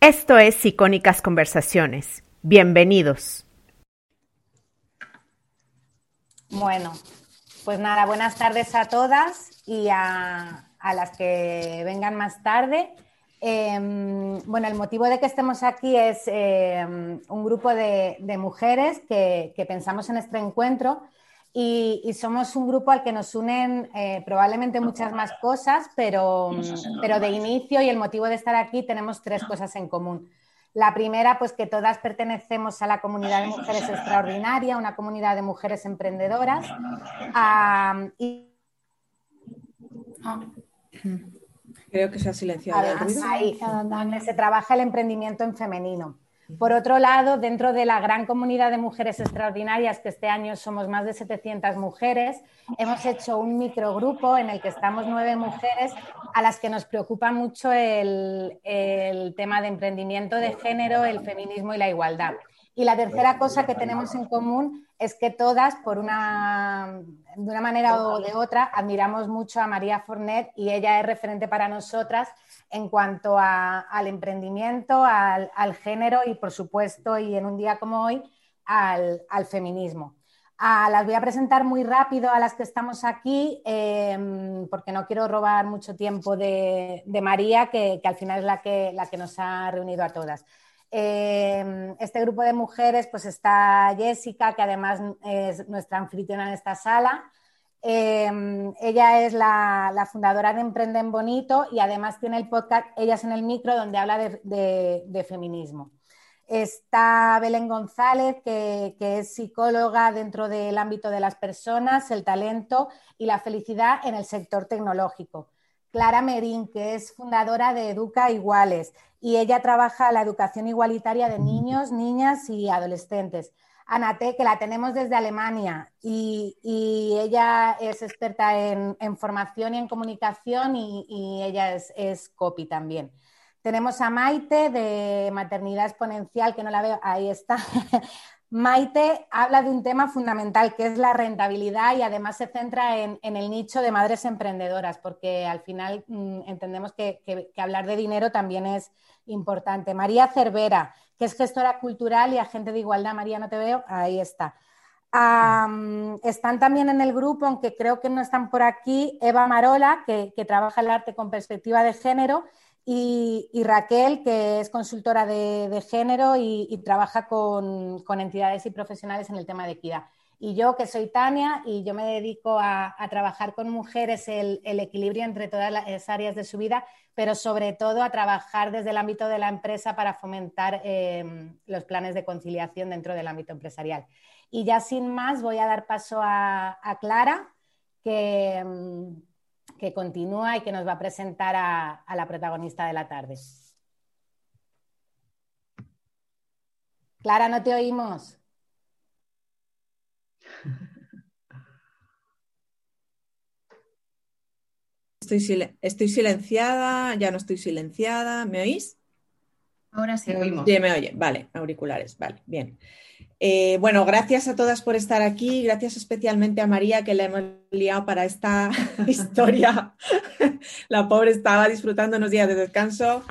Esto es Icónicas Conversaciones. Bienvenidos. Bueno, pues nada, buenas tardes a todas y a, las que vengan más tarde. Em, bueno, el motivo de que estemos aquí es em, un grupo de, mujeres que, pensamos en este encuentro y, somos un grupo al que nos unen eh, probablemente muchas más cosas, pero, pero de inicio y el motivo de estar aquí tenemos tres cosas en común. La primera, pues que todas pertenecemos a la comunidad de mujeres extraordinaria, una comunidad de mujeres emprendedoras. y... Creo que se ha silenciado. ahí, donde se trabaja el emprendimiento en femenino. Por otro lado, dentro de la gran comunidad de mujeres extraordinarias, que este año somos más de 700 mujeres, hemos hecho un microgrupo en el que estamos nueve mujeres a las que nos preocupa mucho el, tema de emprendimiento de género, el feminismo y la igualdad. Y la tercera cosa que tenemos en común es que todas, por una, de una manera o de otra, admiramos mucho a María Fornet y ella es referente para nosotras en cuanto al emprendimiento, al, género y, por supuesto, y en un día como hoy, al, feminismo. las voy a presentar muy rápido a las que estamos aquí, em, porque no quiero robar mucho tiempo de, María, que, al final es la que, la que nos ha reunido a todas. Em, este grupo de mujeres, pues está Jessica, que además es nuestra anfitriona en esta sala. Em, ella es la, fundadora de Emprenden Bonito y además tiene el podcast Ellas en el Micro, donde habla de, feminismo. Está Belén González, que, es psicóloga dentro del ámbito de las personas, el talento y la felicidad en el sector tecnológico. Clara Merín, que es fundadora de Educa Iguales y ella trabaja la educación igualitaria de niños, niñas y adolescentes. Anate, que la tenemos desde Alemania y, ella es experta en, formación y en comunicación y, ella es, es, copy también. Tenemos a Maite de Maternidad Exponencial, que no la veo, ahí está. Maite habla de un tema fundamental que es la rentabilidad y además se centra en, el nicho de madres emprendedoras, porque al final mm, entendemos que, hablar de dinero también es importante. María Cervera, que es gestora cultural y agente de igualdad. María, no te veo, ahí está. están también en el grupo, aunque creo que no están por aquí, Eva Marola, que, trabaja el arte con perspectiva de género, y, Raquel, que es consultora de, género y, trabaja con, entidades y profesionales en el tema de equidad. Y yo, que soy Tania, y yo me dedico a, trabajar con mujeres el, equilibrio entre todas las áreas de su vida, pero sobre todo a trabajar desde el ámbito de la empresa para fomentar em, los planes de conciliación dentro del ámbito empresarial. Y ya sin más, voy a dar paso a, Clara, que, em, que, continúa y que nos va a presentar a, a la protagonista de la tarde. Clara, no te oímos. Estoy, silenciada, ya no estoy silenciada. ¿Me oís? Ahora sí. oímos. Sí, me oye. Vale, auriculares. Vale, bien. Eh, bueno, gracias a todas por estar aquí, gracias especialmente a María que la hemos liado para esta historia. la pobre estaba disfrutando unos días de descanso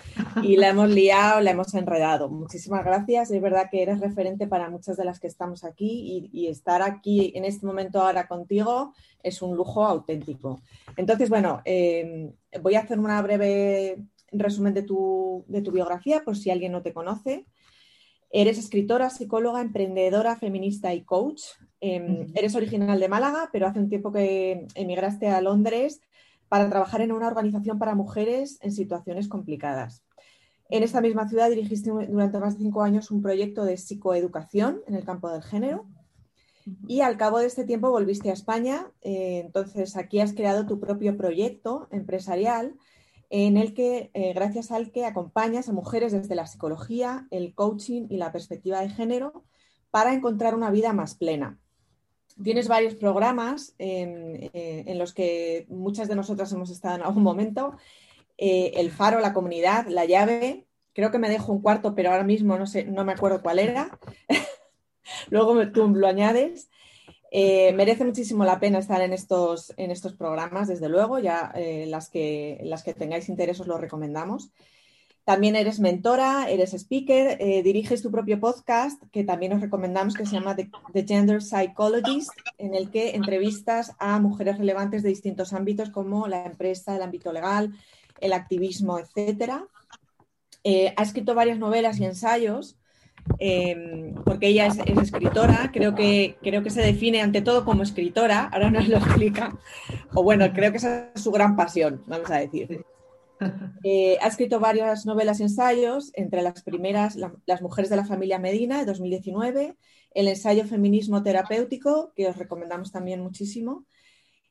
y la hemos liado, la hemos enredado. Muchísimas gracias, es verdad que eres referente para muchas de las que estamos aquí y, estar aquí en este momento ahora contigo es un lujo auténtico. Entonces, bueno, eh, voy a hacer una breve resumen de tu, de tu biografía por si alguien no te conoce. Eres escritora, psicóloga, emprendedora, feminista y coach. Em, eres original de Málaga, pero hace un tiempo que emigraste a Londres para trabajar en una organización para mujeres en situaciones complicadas. En esta misma ciudad dirigiste durante más de cinco años un proyecto de psicoeducación en el campo del género y al cabo de este tiempo volviste a España. Eh, entonces aquí has creado tu propio proyecto empresarial en el que, eh, gracias al que acompañas a mujeres desde la psicología, el coaching y la perspectiva de género para encontrar una vida más plena. Tienes varios programas en, eh, los que muchas de nosotras hemos estado en algún momento. Eh, el Faro, la comunidad, la llave. Creo que me dejo un cuarto, pero ahora mismo no sé, no me acuerdo cuál era. Luego tú lo añades. Eh, merece muchísimo la pena estar en estos, en estos programas, desde luego, ya eh, las, que, las que tengáis interés os lo recomendamos. También eres mentora, eres speaker, eh, diriges tu propio podcast que también os recomendamos que se llama The, Gender Psychologist, en el que entrevistas a mujeres relevantes de distintos ámbitos como la empresa, el ámbito legal, el activismo, etc. Eh, ha escrito varias novelas y ensayos. Em, porque ella es, escritora, creo que, creo que se define ante todo como escritora, ahora nos lo explica, o bueno, creo que esa es su gran pasión, vamos a decir. Eh, ha escrito varias novelas y ensayos, entre las primeras Las mujeres de la familia Medina, de 2019, el ensayo Feminismo terapéutico, que os recomendamos también muchísimo,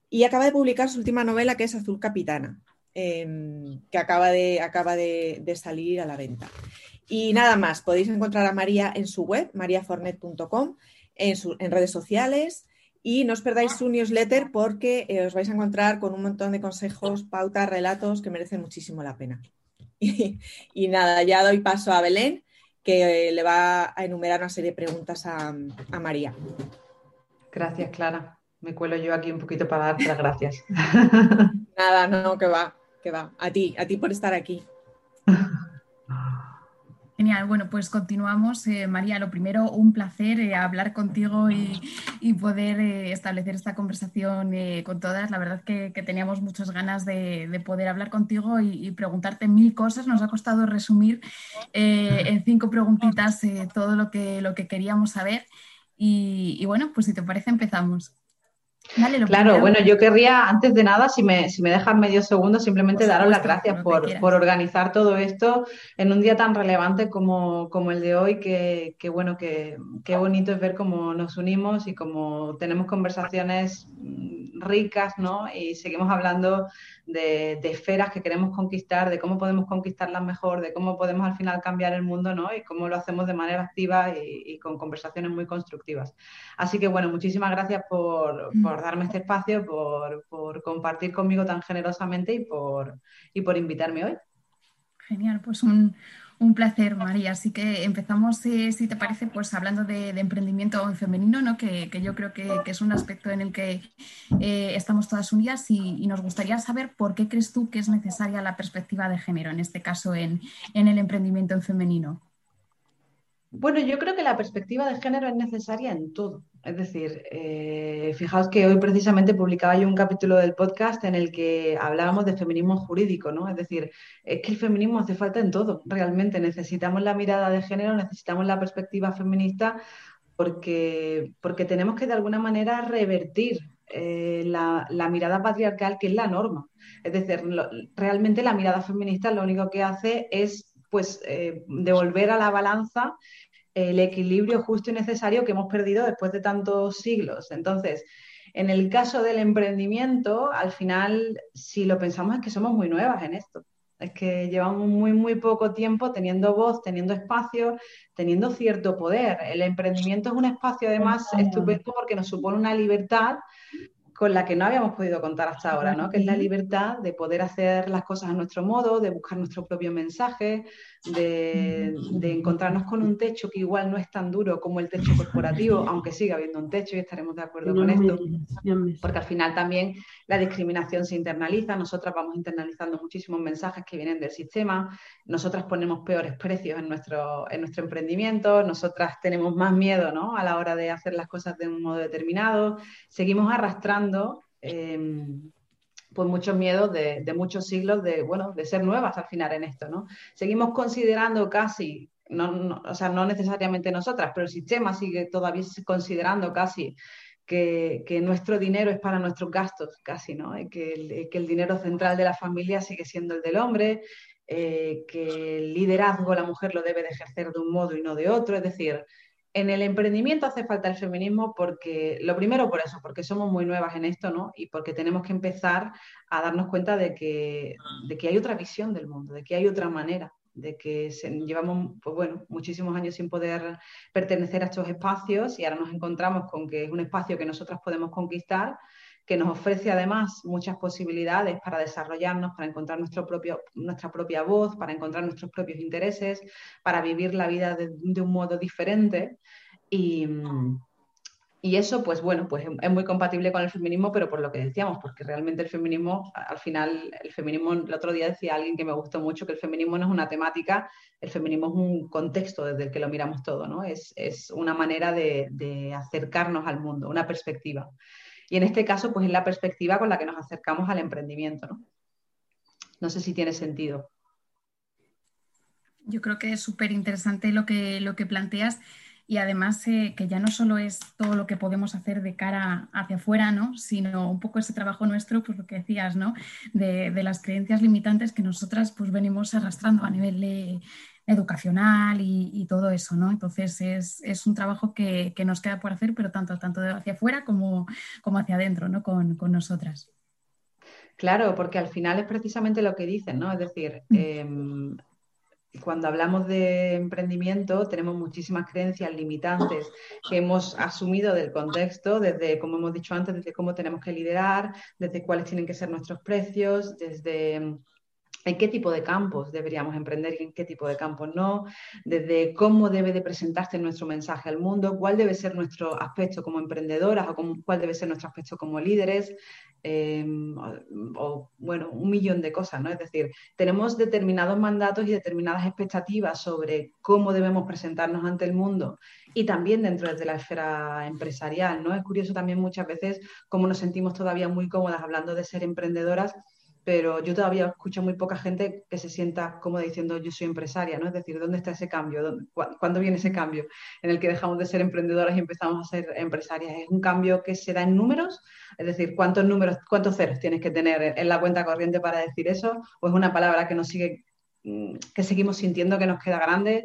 y acaba de publicar su última novela, que es Azul Capitana, em, que acaba, de, acaba de, salir a la venta. Y nada más, podéis encontrar a María en su web, mariafornet.com, en, en redes sociales y no os perdáis su newsletter porque eh, os vais a encontrar con un montón de consejos, pautas, relatos que merecen muchísimo la pena. Y, nada, ya doy paso a Belén, que eh, le va a enumerar una serie de preguntas a, María. Gracias, Clara. Me cuelo yo aquí un poquito para darte las gracias. Nada, no, que va, que va. A ti, a ti por estar aquí. Genial, bueno, pues continuamos. Eh, María, lo primero, un placer eh, hablar contigo y, poder eh, establecer esta conversación con todas. La verdad que, teníamos muchas ganas de, poder hablar contigo y, preguntarte mil cosas. Nos ha costado resumir en cinco preguntitas todo lo que, lo que queríamos saber. y bueno, pues si te parece, empezamos claro, bueno, yo querría, antes de nada, si me, si me dejan medio segundo, simplemente daros las gracias por, por, organizar todo esto en un día tan relevante como, como el de hoy, que, que bueno, que, qué bonito es ver cómo nos unimos y cómo tenemos conversaciones mm, ricas, ¿no? Y seguimos hablando de, esferas que queremos conquistar, de cómo podemos conquistarlas mejor, de cómo podemos al final cambiar el mundo, ¿no? Y cómo lo hacemos de manera activa y, con conversaciones muy constructivas. Así que, bueno, muchísimas gracias por, mm. darme este espacio, por, compartir conmigo tan generosamente y por, y por invitarme hoy. Genial, pues un, un placer, María. Así que empezamos, eh, si te parece, pues hablando de, emprendimiento en femenino, ¿no? que, yo creo que, es un aspecto en el que eh, estamos todas unidas y, nos gustaría saber por qué crees tú que es necesaria la perspectiva de género, en este caso en, en el emprendimiento en femenino. Bueno, yo creo que la perspectiva de género es necesaria en todo. Es decir, eh, fijaos que hoy precisamente publicaba yo un capítulo del podcast en el que hablábamos de feminismo jurídico, ¿no? Es decir, es que el feminismo hace falta en todo, realmente. Necesitamos la mirada de género, necesitamos la perspectiva feminista porque, porque tenemos que de alguna manera revertir eh, la, mirada patriarcal que es la norma. Es decir, realmente la mirada feminista lo único que hace es pues eh, devolver a la balanza el equilibrio justo y necesario que hemos perdido después de tantos siglos. Entonces, en el caso del emprendimiento, al final, si lo pensamos es que somos muy nuevas en esto. Es que llevamos muy, muy poco tiempo teniendo voz, teniendo espacio, teniendo cierto poder. El emprendimiento es un espacio además estupendo porque nos supone una libertad con la que no habíamos podido contar hasta ahora, ¿no? que es la libertad de poder hacer las cosas a nuestro modo, de buscar nuestro propio mensaje, de, encontrarnos con un techo que igual no es tan duro como el techo corporativo, aunque siga habiendo un techo y estaremos de acuerdo con esto, porque al final también la discriminación se internaliza, nosotras vamos internalizando muchísimos mensajes que vienen del sistema, nosotras ponemos peores precios en nuestro, en nuestro emprendimiento, nosotras tenemos más miedo ¿no? a la hora de hacer las cosas de un modo determinado, seguimos arrastrando... Em, pues muchos miedos de, muchos siglos de, bueno, de ser nuevas al final en esto, ¿no? Seguimos considerando casi, no, o sea, no necesariamente nosotras, pero el sistema sigue todavía considerando casi que, nuestro dinero es para nuestros gastos, casi, ¿no? Y que, el, que el dinero central de la familia sigue siendo el del hombre, eh, que el liderazgo la mujer lo debe de ejercer de un modo y no de otro, es decir, en el emprendimiento hace falta el feminismo porque, lo primero por eso, porque somos muy nuevas en esto, ¿no? Y porque tenemos que empezar a darnos cuenta de que, de que hay otra visión del mundo, de que hay otra manera, de que llevamos, pues bueno, muchísimos años sin poder pertenecer a estos espacios y ahora nos encontramos con que es un espacio que nosotras podemos conquistar que nos ofrece además muchas posibilidades para desarrollarnos, para encontrar nuestro propio, nuestra propia voz, para encontrar nuestros propios intereses, para vivir la vida de, un modo diferente. Y, y eso, pues bueno, pues es muy compatible con el feminismo, pero por lo que decíamos, porque realmente el feminismo, al final, el feminismo, el otro día decía alguien que me gustó mucho que el feminismo no es una temática, el feminismo es un contexto desde el que lo miramos todo, ¿no? Es, una manera de, acercarnos al mundo, una perspectiva. Y en este caso, pues es la perspectiva con la que nos acercamos al emprendimiento, ¿no? No sé si tiene sentido. Yo creo que es súper interesante lo que, lo que planteas y además eh, que ya no solo es todo lo que podemos hacer de cara hacia afuera, ¿no? sino un poco ese trabajo nuestro, pues lo que decías, ¿no? de, las creencias limitantes que nosotras pues venimos arrastrando a nivel educacional y, todo eso, ¿no? Entonces es, un trabajo que, nos queda por hacer, pero tanto, tanto hacia afuera como, como hacia adentro, ¿no? Con, nosotras. Claro, porque al final es precisamente lo que dicen, ¿no? Es decir, mm. em, cuando hablamos de emprendimiento tenemos muchísimas creencias limitantes que hemos asumido del contexto, desde, como hemos dicho antes, desde cómo tenemos que liderar, desde cuáles tienen que ser nuestros precios, desde en qué tipo de campos deberíamos emprender y en qué tipo de campos no, desde cómo debe de presentarse nuestro mensaje al mundo, cuál debe ser nuestro aspecto como emprendedoras o cuál debe ser nuestro aspecto como líderes, em, o, bueno, un millón de cosas, ¿no? Es decir, tenemos determinados mandatos y determinadas expectativas sobre cómo debemos presentarnos ante el mundo y también dentro de la esfera empresarial, ¿no? Es curioso también muchas veces cómo nos sentimos todavía muy cómodas hablando de ser emprendedoras pero yo todavía escucho muy poca gente que se sienta cómoda diciendo yo soy empresaria, ¿no? Es decir, ¿dónde está ese cambio? ¿Cuándo viene ese cambio en el que dejamos de ser emprendedoras y empezamos a ser empresarias? ¿Es un cambio que se da en números? Es decir, ¿cuántos números, cuántos ceros tienes que tener en la cuenta corriente para decir eso? ¿O es una palabra que nos sigue, mm, que seguimos sintiendo que nos queda grande?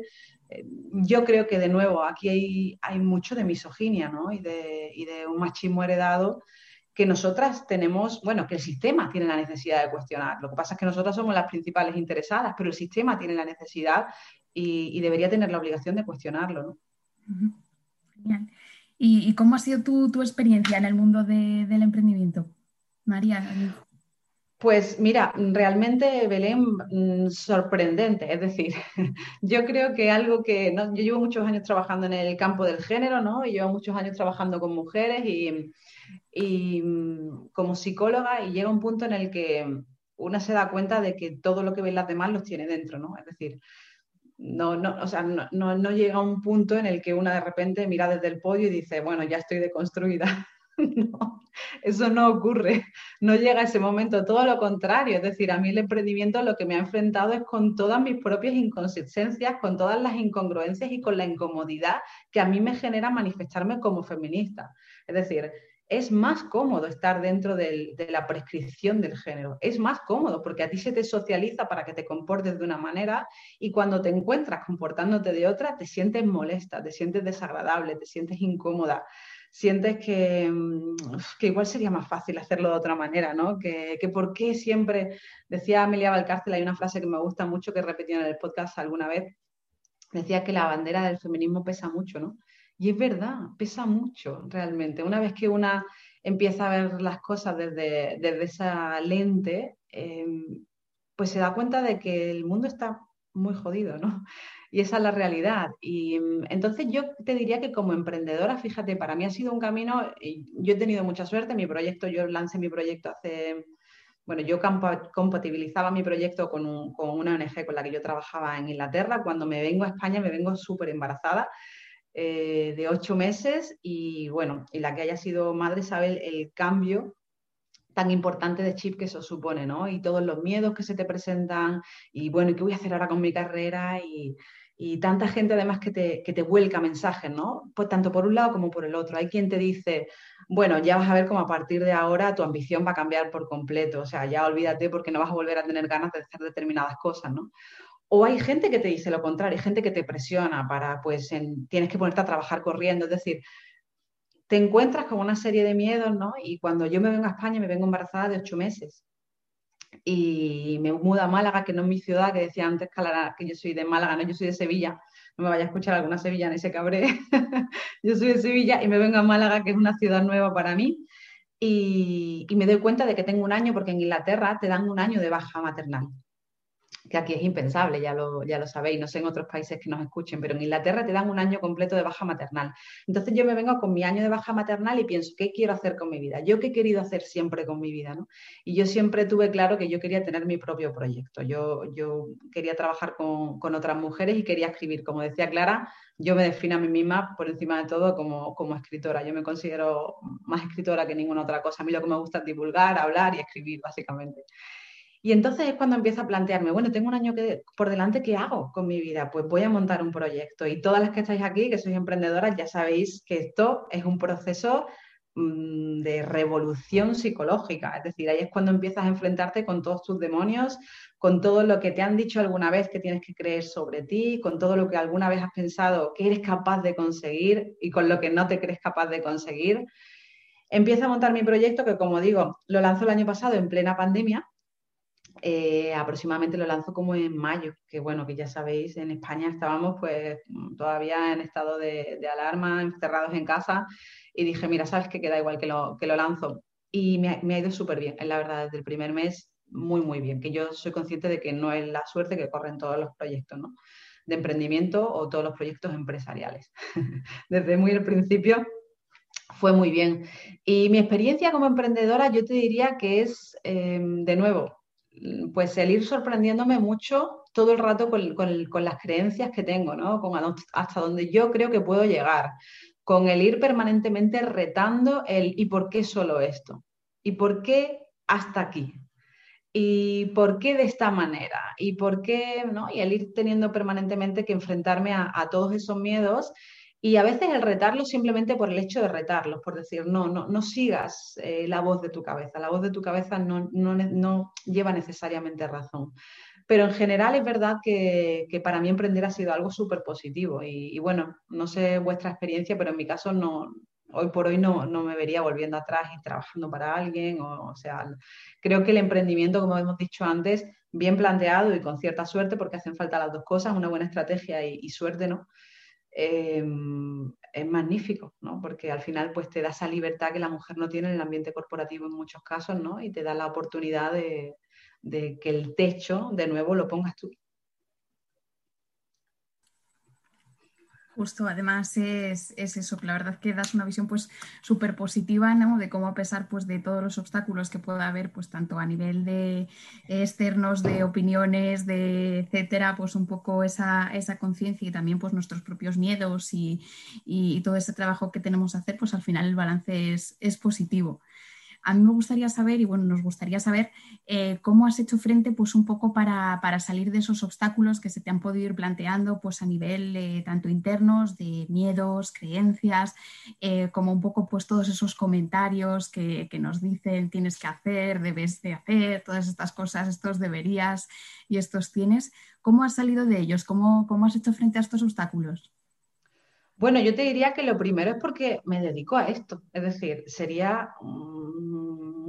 Eh, yo creo que de nuevo aquí hay, hay mucho de misoginia ¿no? y, de, y de un machismo heredado que nosotras tenemos, bueno, que el sistema tiene la necesidad de cuestionar. Lo que pasa es que nosotras somos las principales interesadas, pero el sistema tiene la necesidad y, debería tener la obligación de cuestionarlo. Genial. ¿Y, cómo ha sido tu, experiencia en el mundo del emprendimiento? María. Pues mira, realmente Belén, mm, sorprendente. Es decir, yo creo que algo que, yo llevo muchos años trabajando en el campo del género, ¿no? Y llevo muchos años trabajando con mujeres y, mm, como psicóloga y llega un punto en el que una se da cuenta de que todo lo que ven las demás los tiene dentro, ¿no? Es decir, no, no, o sea, no, no, llega un punto en el que una de repente mira desde el podio y dice, bueno, ya estoy deconstruida. no, eso no ocurre, no llega ese momento, todo lo contrario, es decir, a mí el emprendimiento lo que me ha enfrentado es con todas mis propias inconsistencias, con todas las incongruencias y con la incomodidad que a mí me genera manifestarme como feminista. Es decir, es más cómodo estar dentro de la prescripción del género. Es más cómodo porque a ti se te socializa para que te comportes de una manera y cuando te encuentras comportándote de otra, te sientes molesta, te sientes desagradable, te sientes incómoda, sientes que, mm, que igual sería más fácil hacerlo de otra manera, ¿no? Que, que por qué siempre, decía Amelia Valcárcel, hay una frase que me gusta mucho que repetí en el podcast alguna vez, decía que la bandera del feminismo pesa mucho, ¿no? Y es verdad, pesa mucho realmente. Una vez que una empieza a ver las cosas desde, desde esa lente, em, pues se da cuenta de que el mundo está muy jodido, ¿no? Y esa es la realidad. Y em, entonces yo te diría que como emprendedora, fíjate, para mí ha sido un camino, yo he tenido mucha suerte, mi proyecto, yo lancé mi proyecto hace, bueno, yo compatibilizaba mi proyecto con, con una ONG con la que yo trabajaba en Inglaterra, cuando me vengo a España me vengo súper embarazada eh, de ocho meses y bueno, y la que haya sido madre sabe el, cambio tan importante de chip que eso supone, ¿no? Y todos los miedos que se te presentan y bueno, ¿y qué voy a hacer ahora con mi carrera? Y, tanta gente además que te, que te vuelca mensajes, ¿no? Pues tanto por un lado como por el otro. Hay quien te dice, bueno, ya vas a ver cómo a partir de ahora tu ambición va a cambiar por completo, o sea, ya olvídate porque no vas a volver a tener ganas de hacer determinadas cosas, ¿no? O hay gente que te dice lo contrario, hay gente que te presiona para, pues, tienes que ponerte a trabajar corriendo. Es decir, te encuentras con una serie de miedos, ¿no? Y cuando yo me vengo a España, me vengo embarazada de ocho meses. Y me mudo a Málaga, que no es mi ciudad, que decía antes que yo soy de Málaga, no, yo soy de Sevilla. No me vaya a escuchar alguna sevillana y se cabré. yo soy de Sevilla y me vengo a Málaga, que es una ciudad nueva para mí. Y, y me doy cuenta de que tengo un año, porque en Inglaterra te dan un año de baja maternal que aquí es impensable, ya lo, ya lo sabéis, no sé en otros países que nos escuchen, pero en Inglaterra te dan un año completo de baja maternal. Entonces yo me vengo con mi año de baja maternal y pienso, ¿qué quiero hacer con mi vida? Yo qué he querido hacer siempre con mi vida, ¿no? Y yo siempre tuve claro que yo quería tener mi propio proyecto. Yo, yo quería trabajar con, con otras mujeres y quería escribir. Como decía Clara, yo me defino a mí misma por encima de todo como, como escritora. Yo me considero más escritora que ninguna otra cosa. A mí lo que me gusta es divulgar, hablar y escribir, básicamente. Y entonces es cuando empiezo a plantearme, bueno, tengo un año que, por delante, ¿qué hago con mi vida? Pues voy a montar un proyecto. Y todas las que estáis aquí, que sois emprendedoras, ya sabéis que esto es un proceso mm, de revolución psicológica. Es decir, ahí es cuando empiezas a enfrentarte con todos tus demonios, con todo lo que te han dicho alguna vez que tienes que creer sobre ti, con todo lo que alguna vez has pensado que eres capaz de conseguir y con lo que no te crees capaz de conseguir. Empiezo a montar mi proyecto que, como digo, lo lanzó el año pasado en plena pandemia eh, aproximadamente lo lanzo como en mayo, que bueno, que ya sabéis, en España estábamos pues todavía en estado de, alarma, encerrados en casa, y dije, mira, sabes que queda igual que lo, que lo lanzo. Y me, ha ido súper bien, la verdad, desde el primer mes, muy, muy bien, que yo soy consciente de que no es la suerte que corren todos los proyectos. De emprendimiento o todos los proyectos empresariales. desde muy el principio fue muy bien. Y mi experiencia como emprendedora, yo te diría que es, em, de nuevo, pues el ir sorprendiéndome mucho todo el rato con, las creencias que tengo, ¿no? Con hasta donde yo creo que puedo llegar, con el ir permanentemente retando el ¿y por qué solo esto? ¿Y por qué hasta aquí? ¿Y por qué de esta manera? ¿Y por qué, no? Y el ir teniendo permanentemente que enfrentarme a todos esos miedos y a veces el retarlos simplemente por el hecho de retarlos, por decir, no, no, no sigas eh, la voz de tu cabeza. La voz de tu cabeza no, no, lleva necesariamente razón. Pero en general es verdad que, para mí emprender ha sido algo súper positivo. Y, bueno, no sé vuestra experiencia, pero en mi caso no, hoy por hoy no, no, me vería volviendo atrás y trabajando para alguien. O, sea, creo que el emprendimiento, como hemos dicho antes, bien planteado y con cierta suerte, porque hacen falta las dos cosas, una buena estrategia y suerte, ¿no? Em, es magnífico, ¿no? Porque al final pues te da esa libertad que la mujer no tiene en el ambiente corporativo en muchos casos, ¿no? Y te da la oportunidad de, de que el techo de nuevo lo pongas tú. Justo, además es, eso, que la verdad que das una visión pues súper positiva. De cómo a pesar pues de todos los obstáculos que pueda haber, pues tanto a nivel de externos, de opiniones, de etcétera, pues un poco esa, esa conciencia y también pues nuestros propios miedos y, y, todo ese trabajo que tenemos que hacer, pues al final el balance es, es positivo. A mí me gustaría saber, y bueno, nos gustaría saber eh, cómo has hecho frente pues un poco para, salir de esos obstáculos que se te han podido ir planteando pues a nivel eh, tanto internos, de miedos, creencias, eh, como un poco pues todos esos comentarios que, nos dicen tienes que hacer, debes de hacer, todas estas cosas, estos deberías y estos tienes. ¿Cómo has salido de ellos? ¿Cómo, cómo has hecho frente a estos obstáculos? Bueno, yo te diría que lo primero es porque me dedico a esto. Es decir, sería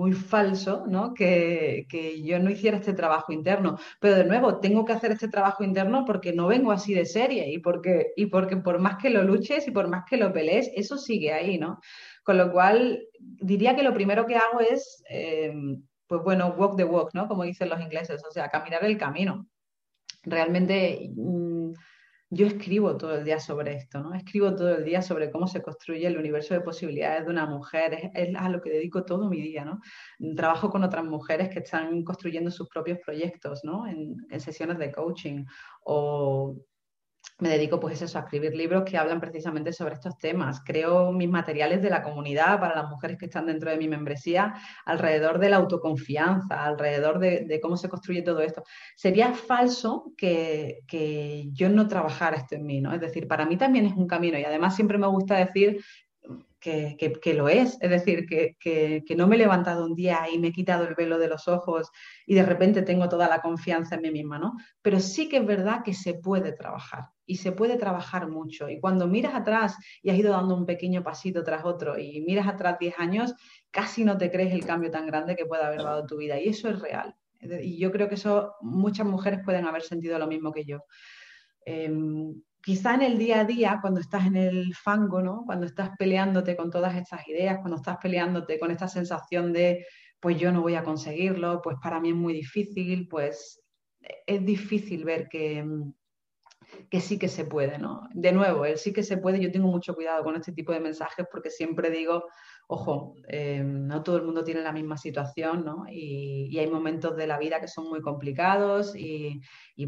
muy falso ¿no? que, yo no hiciera este trabajo interno. Pero de nuevo, tengo que hacer este trabajo interno porque no vengo así de serie y porque, y porque por más que lo luches y por más que lo pelees, eso sigue ahí, ¿no? Con lo cual, diría que lo primero que hago es, em, pues bueno, walk the walk, ¿no? Como dicen los ingleses, o sea, caminar el camino. Realmente yo escribo todo el día sobre esto, ¿no? Escribo todo el día sobre cómo se construye el universo de posibilidades de una mujer, es, a lo que dedico todo mi día, ¿no? Trabajo con otras mujeres que están construyendo sus propios proyectos, ¿no? En, en sesiones de coaching o me dedico pues eso, a escribir libros que hablan precisamente sobre estos temas. Creo mis materiales de la comunidad para las mujeres que están dentro de mi membresía alrededor de la autoconfianza, alrededor de, cómo se construye todo esto. Sería falso que, que, yo no trabajara esto en mí, ¿no? Es decir, para mí también es un camino y además siempre me gusta decir que, lo es. Es decir, que, no me he levantado un día y me he quitado el velo de los ojos y de repente tengo toda la confianza en mí misma, ¿no? Pero sí que es verdad que se puede trabajar y se puede trabajar mucho. Y cuando miras atrás y has ido dando un pequeño pasito tras otro y miras atrás 10 años, casi no te crees el cambio tan grande que puede haber dado tu vida. Y eso es real. Y yo creo que eso muchas mujeres pueden haber sentido lo mismo que yo. Em, quizá en el día a día, cuando estás en el fango, ¿no? Cuando estás peleándote con todas estas ideas, cuando estás peleándote con esta sensación de, pues yo no voy a conseguirlo, pues para mí es muy difícil, pues es difícil ver que, que sí que se puede, ¿no? De nuevo, el sí que se puede, yo tengo mucho cuidado con este tipo de mensajes porque siempre digo, ojo, eh, no todo el mundo tiene la misma situación, ¿no? Y, hay momentos de la vida que son muy complicados y,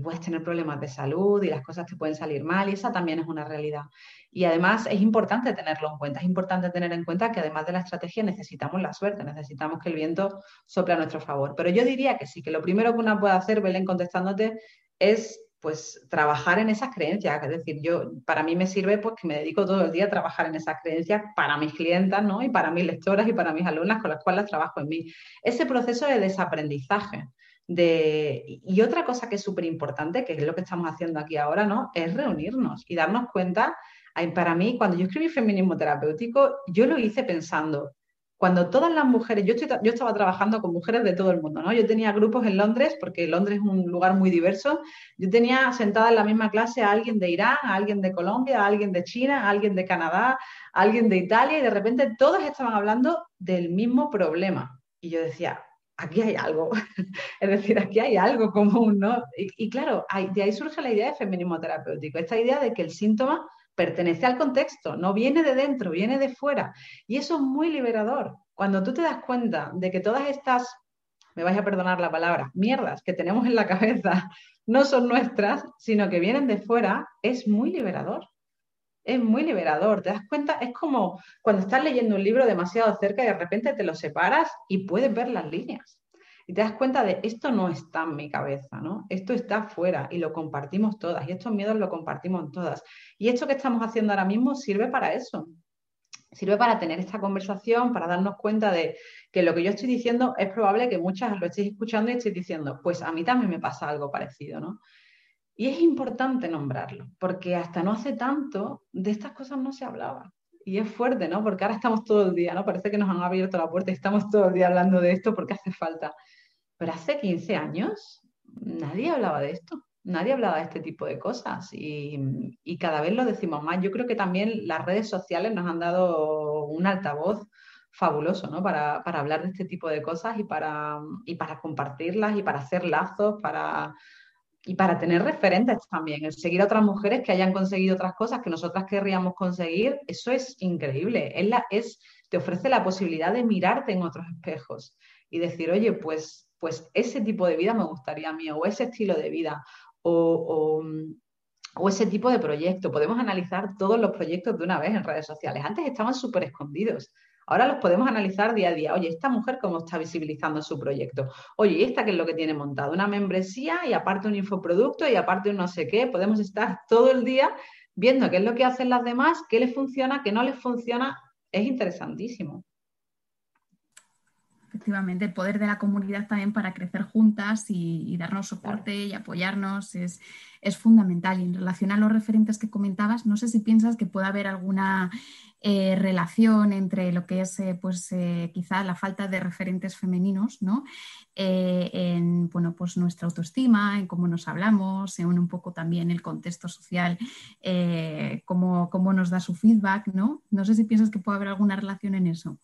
puedes tener problemas de salud y las cosas te pueden salir mal y esa también es una realidad. Y además es importante tenerlo en cuenta, es importante tener en cuenta que además de la estrategia necesitamos la suerte, necesitamos que el viento sople a nuestro favor. Pero yo diría que sí, que lo primero que una puede hacer, Belén, contestándote, es pues trabajar en esas creencias. Es decir, yo para mí me sirve pues que me dedico todo el día a trabajar en esas creencias para mis clientas, ¿no? Y para mis lectoras y para mis alumnas con las cuales trabajo en mí. Ese proceso de desaprendizaje. De... Y otra cosa que es súper importante, que es lo que estamos haciendo aquí ahora, ¿no? Es reunirnos y darnos cuenta. Para mí, cuando yo escribí feminismo terapéutico, yo lo hice pensando, cuando todas las mujeres, yo, estaba trabajando con mujeres de todo el mundo, ¿no? Yo tenía grupos en Londres, porque Londres es un lugar muy diverso, yo tenía sentada en la misma clase a alguien de Irán, a alguien de Colombia, a alguien de China, a alguien de Canadá, a alguien de Italia, y de repente todos estaban hablando del mismo problema. Y yo decía, aquí hay algo, es decir, aquí hay algo común, ¿no? Y, claro, de ahí surge la idea de feminismo terapéutico, esta idea de que el síntoma pertenece al contexto, no viene de dentro, viene de fuera. Y eso es muy liberador. Cuando tú te das cuenta de que todas estas, me vais a perdonar la palabra, mierdas que tenemos en la cabeza no son nuestras, sino que vienen de fuera, es muy liberador. Es muy liberador, te das cuenta, es como cuando estás leyendo un libro demasiado cerca y de repente te lo separas y puedes ver las líneas y te das cuenta de esto no está en mi cabeza, ¿no? Esto está fuera y lo compartimos todas y estos miedos lo compartimos todas. Y esto que estamos haciendo ahora mismo sirve para eso. Sirve para tener esta conversación, para darnos cuenta de que lo que yo estoy diciendo es probable que muchas lo estéis escuchando y estéis diciendo, pues a mí también me pasa algo parecido, ¿no? Y es importante nombrarlo, porque hasta no hace tanto de estas cosas no se hablaba. Y es fuerte, ¿no? Porque ahora estamos todo el día, ¿no? Parece que nos han abierto la puerta y estamos todo el día hablando de esto porque hace falta. Pero hace 15 años nadie hablaba de esto, nadie hablaba de este tipo de cosas y, cada vez lo decimos más. Yo creo que también las redes sociales nos han dado un altavoz fabuloso ¿no? para, hablar de este tipo de cosas y para, y para compartirlas y para hacer lazos, para, y para tener referentes también. El seguir a otras mujeres que hayan conseguido otras cosas que nosotras querríamos conseguir, eso es increíble. Es la, es, te ofrece la posibilidad de mirarte en otros espejos y decir, oye, pues pues ese tipo de vida me gustaría a mí, o ese estilo de vida, o, ese tipo de proyecto. Podemos analizar todos los proyectos de una vez en redes sociales. Antes estaban súper escondidos. Ahora los podemos analizar día a día. Oye, esta mujer cómo está visibilizando su proyecto. Oye, ¿y esta qué es lo que tiene montado? Una membresía y aparte un infoproducto y aparte un no sé qué. Podemos estar todo el día viendo qué es lo que hacen las demás, qué les funciona, qué no les funciona. Es interesantísimo efectivamente, el poder de la comunidad también para crecer juntas y, darnos soporte y apoyarnos es, fundamental. Y en relación a los referentes que comentabas, no sé si piensas que puede haber alguna eh, relación entre lo que es eh, pues, eh, quizá la falta de referentes femeninos ¿no? en bueno, pues nuestra autoestima, en cómo nos hablamos, en un poco también el contexto social, cómo, cómo, nos da su feedback. ¿no? no sé si piensas que puede haber alguna relación en eso.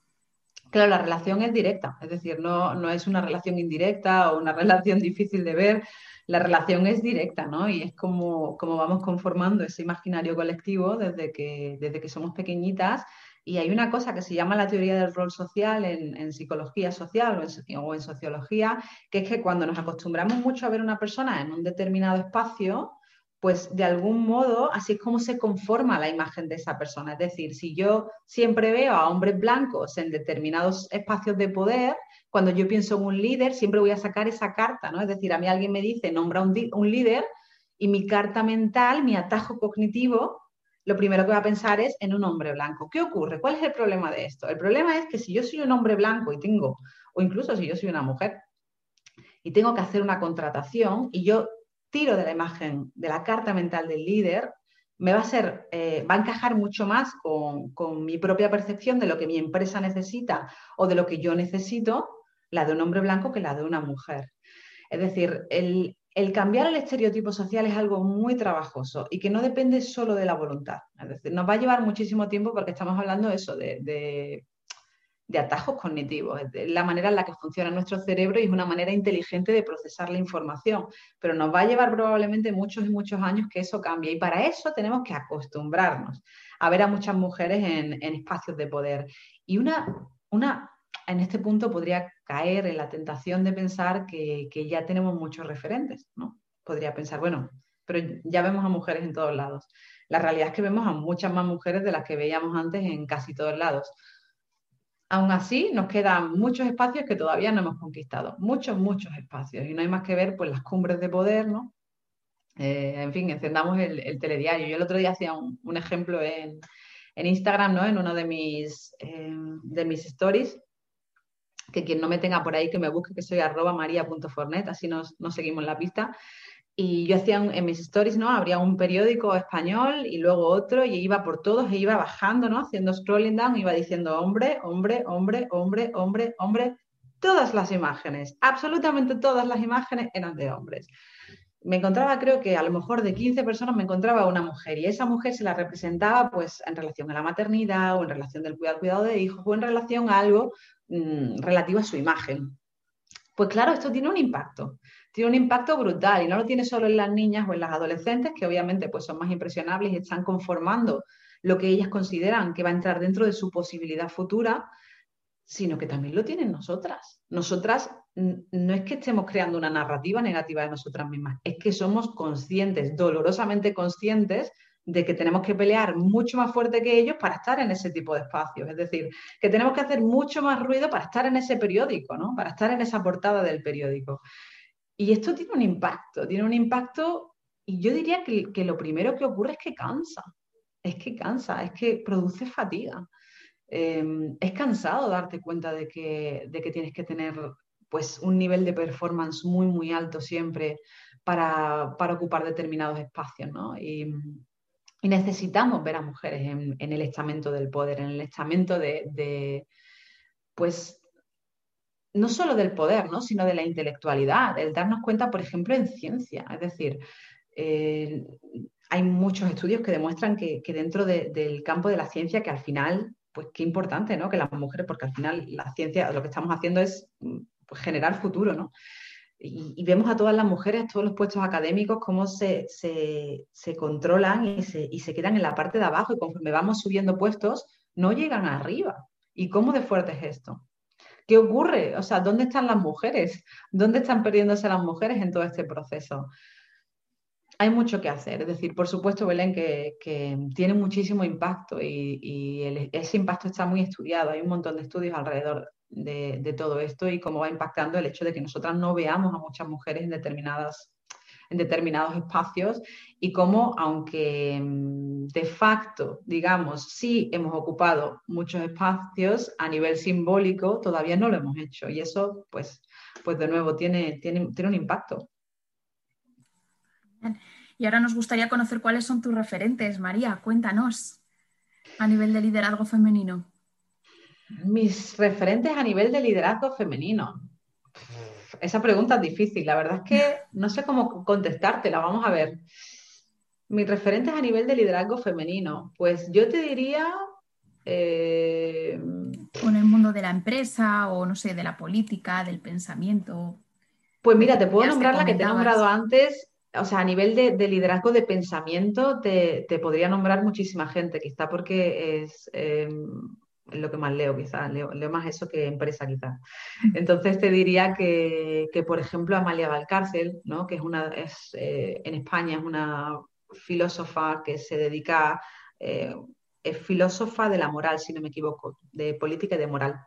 Claro, la relación es directa, es decir, no, no es una relación indirecta o una relación difícil de ver, la relación es directa, ¿no? Y es como, como vamos conformando ese imaginario colectivo desde que, desde que somos pequeñitas. Y hay una cosa que se llama la teoría del rol social en, psicología social o en, o en sociología, que es que cuando nos acostumbramos mucho a ver una persona en un determinado espacio, pues de algún modo así es como se conforma la imagen de esa persona. Es decir, si yo siempre veo a hombres blancos en determinados espacios de poder, cuando yo pienso en un líder, siempre voy a sacar esa carta, ¿no? Es decir, a mí alguien me dice, nombra un, un líder y mi carta mental, mi atajo cognitivo, lo primero que voy a pensar es en un hombre blanco. ¿Qué ocurre? ¿Cuál es el problema de esto? El problema es que si yo soy un hombre blanco y tengo, o incluso si yo soy una mujer, y tengo que hacer una contratación y yo tiro de la imagen, de la carta mental del líder, me va a ser, eh, va a encajar mucho más con, mi propia percepción de lo que mi empresa necesita o de lo que yo necesito, la de un hombre blanco que la de una mujer. Es decir, el, cambiar el estereotipo social es algo muy trabajoso y que no depende solo de la voluntad. Es decir, nos va a llevar muchísimo tiempo porque estamos hablando eso, de atajos cognitivos, es la manera en la que funciona nuestro cerebro y es una manera inteligente de procesar la información, pero nos va a llevar probablemente muchos y muchos años que eso cambie y para eso tenemos que acostumbrarnos a ver a muchas mujeres en, espacios de poder. Y una, una, en este punto podría caer en la tentación de pensar que, que ya tenemos muchos referentes, ¿no? Podría pensar, bueno, pero ya vemos a mujeres en todos lados. La realidad es que vemos a muchas más mujeres de las que veíamos antes en casi todos lados. Aún así, nos quedan muchos espacios que todavía no hemos conquistado, muchos, muchos espacios. Y no hay más que ver pues, las cumbres de poder, ¿no? Eh, en fin, encendamos el, telediario. Yo el otro día hacía un, ejemplo en, Instagram, ¿no? En uno de mis, eh, de mis stories, que quien no me tenga por ahí que me busque, que soy arroba maria.fornet, así nos, nos seguimos la pista. Y yo hacía en mis stories, ¿no? Habría un periódico español y luego otro y iba por todos e iba bajando, ¿no? Haciendo scrolling down, iba diciendo hombre, hombre, hombre, hombre, hombre, hombre. Todas las imágenes, absolutamente todas las imágenes eran de hombres. Me encontraba, creo que a lo mejor de 15 personas me encontraba una mujer y esa mujer se la representaba pues en relación a la maternidad o en relación del cuidado, cuidado de hijos o en relación a algo mm, relativo a su imagen. Pues claro, esto tiene un impacto tiene un impacto brutal y no lo tiene solo en las niñas o en las adolescentes, que obviamente pues, son más impresionables y están conformando lo que ellas consideran que va a entrar dentro de su posibilidad futura, sino que también lo tienen nosotras. Nosotras no es que estemos creando una narrativa negativa de nosotras mismas, es que somos conscientes, dolorosamente conscientes de que tenemos que pelear mucho más fuerte que ellos para estar en ese tipo de espacios. Es decir, que tenemos que hacer mucho más ruido para estar en ese periódico, ¿no? Para estar en esa portada del periódico. Y esto tiene un impacto, tiene un impacto, y yo diría que, lo primero que ocurre es que cansa, es que cansa, es que produce fatiga. Em, es cansado darte cuenta de que, de que tienes que tener pues, un nivel de performance muy, muy alto siempre para, ocupar determinados espacios, ¿no? Y, necesitamos ver a mujeres en, el estamento del poder, en el estamento de, de pues, no solo del poder, ¿no? sino de la intelectualidad, el darnos cuenta, por ejemplo, en ciencia. Es decir, hay muchos estudios que demuestran que, dentro del campo de la ciencia, que al final, pues qué importante, ¿no? Que las mujeres, porque al final la ciencia, lo que estamos haciendo es pues, generar futuro, ¿no? Y, vemos a todas las mujeres, todos los puestos académicos, cómo se, controlan y se, y se quedan en la parte de abajo y conforme vamos subiendo puestos, no llegan arriba. ¿Y cómo de fuerte es esto? ¿Qué ocurre? O sea, ¿dónde están las mujeres? ¿Dónde están perdiéndose las mujeres en todo este proceso? Hay mucho que hacer. Es decir, por supuesto, Belén, que, tiene muchísimo impacto y, ese impacto está muy estudiado. Hay un montón de estudios alrededor de, de, todo esto y cómo va impactando el hecho de que nosotras no veamos a muchas mujeres en determinadas en determinados espacios y cómo, aunque mm, de facto, digamos, sí hemos ocupado muchos espacios, a nivel simbólico todavía no lo hemos hecho. Y eso, pues, pues de nuevo, tiene, tiene, tiene un impacto. Y ahora nos gustaría conocer cuáles son tus referentes, María. Cuéntanos a nivel de liderazgo femenino. Mis referentes a nivel de liderazgo femenino esa pregunta es difícil. La verdad es que no sé cómo contestártela. Vamos a ver. Mis referentes a nivel de liderazgo femenino. Pues yo te diría. Eh... en el mundo de la empresa o no sé, de la política, del pensamiento. Pues mira, te puedo nombrar la que te he nombrado antes. O sea, a nivel de, liderazgo de pensamiento, te, podría nombrar muchísima gente, quizá porque es, em, lo que más leo quizás, leo, más eso que empresa quizás. Entonces te diría que, por ejemplo, Amalia Valcárcel, ¿no? que es una, es, eh, en España es una filósofa que se dedica, eh, es filósofa de la moral, si no me equivoco, de política y de moral.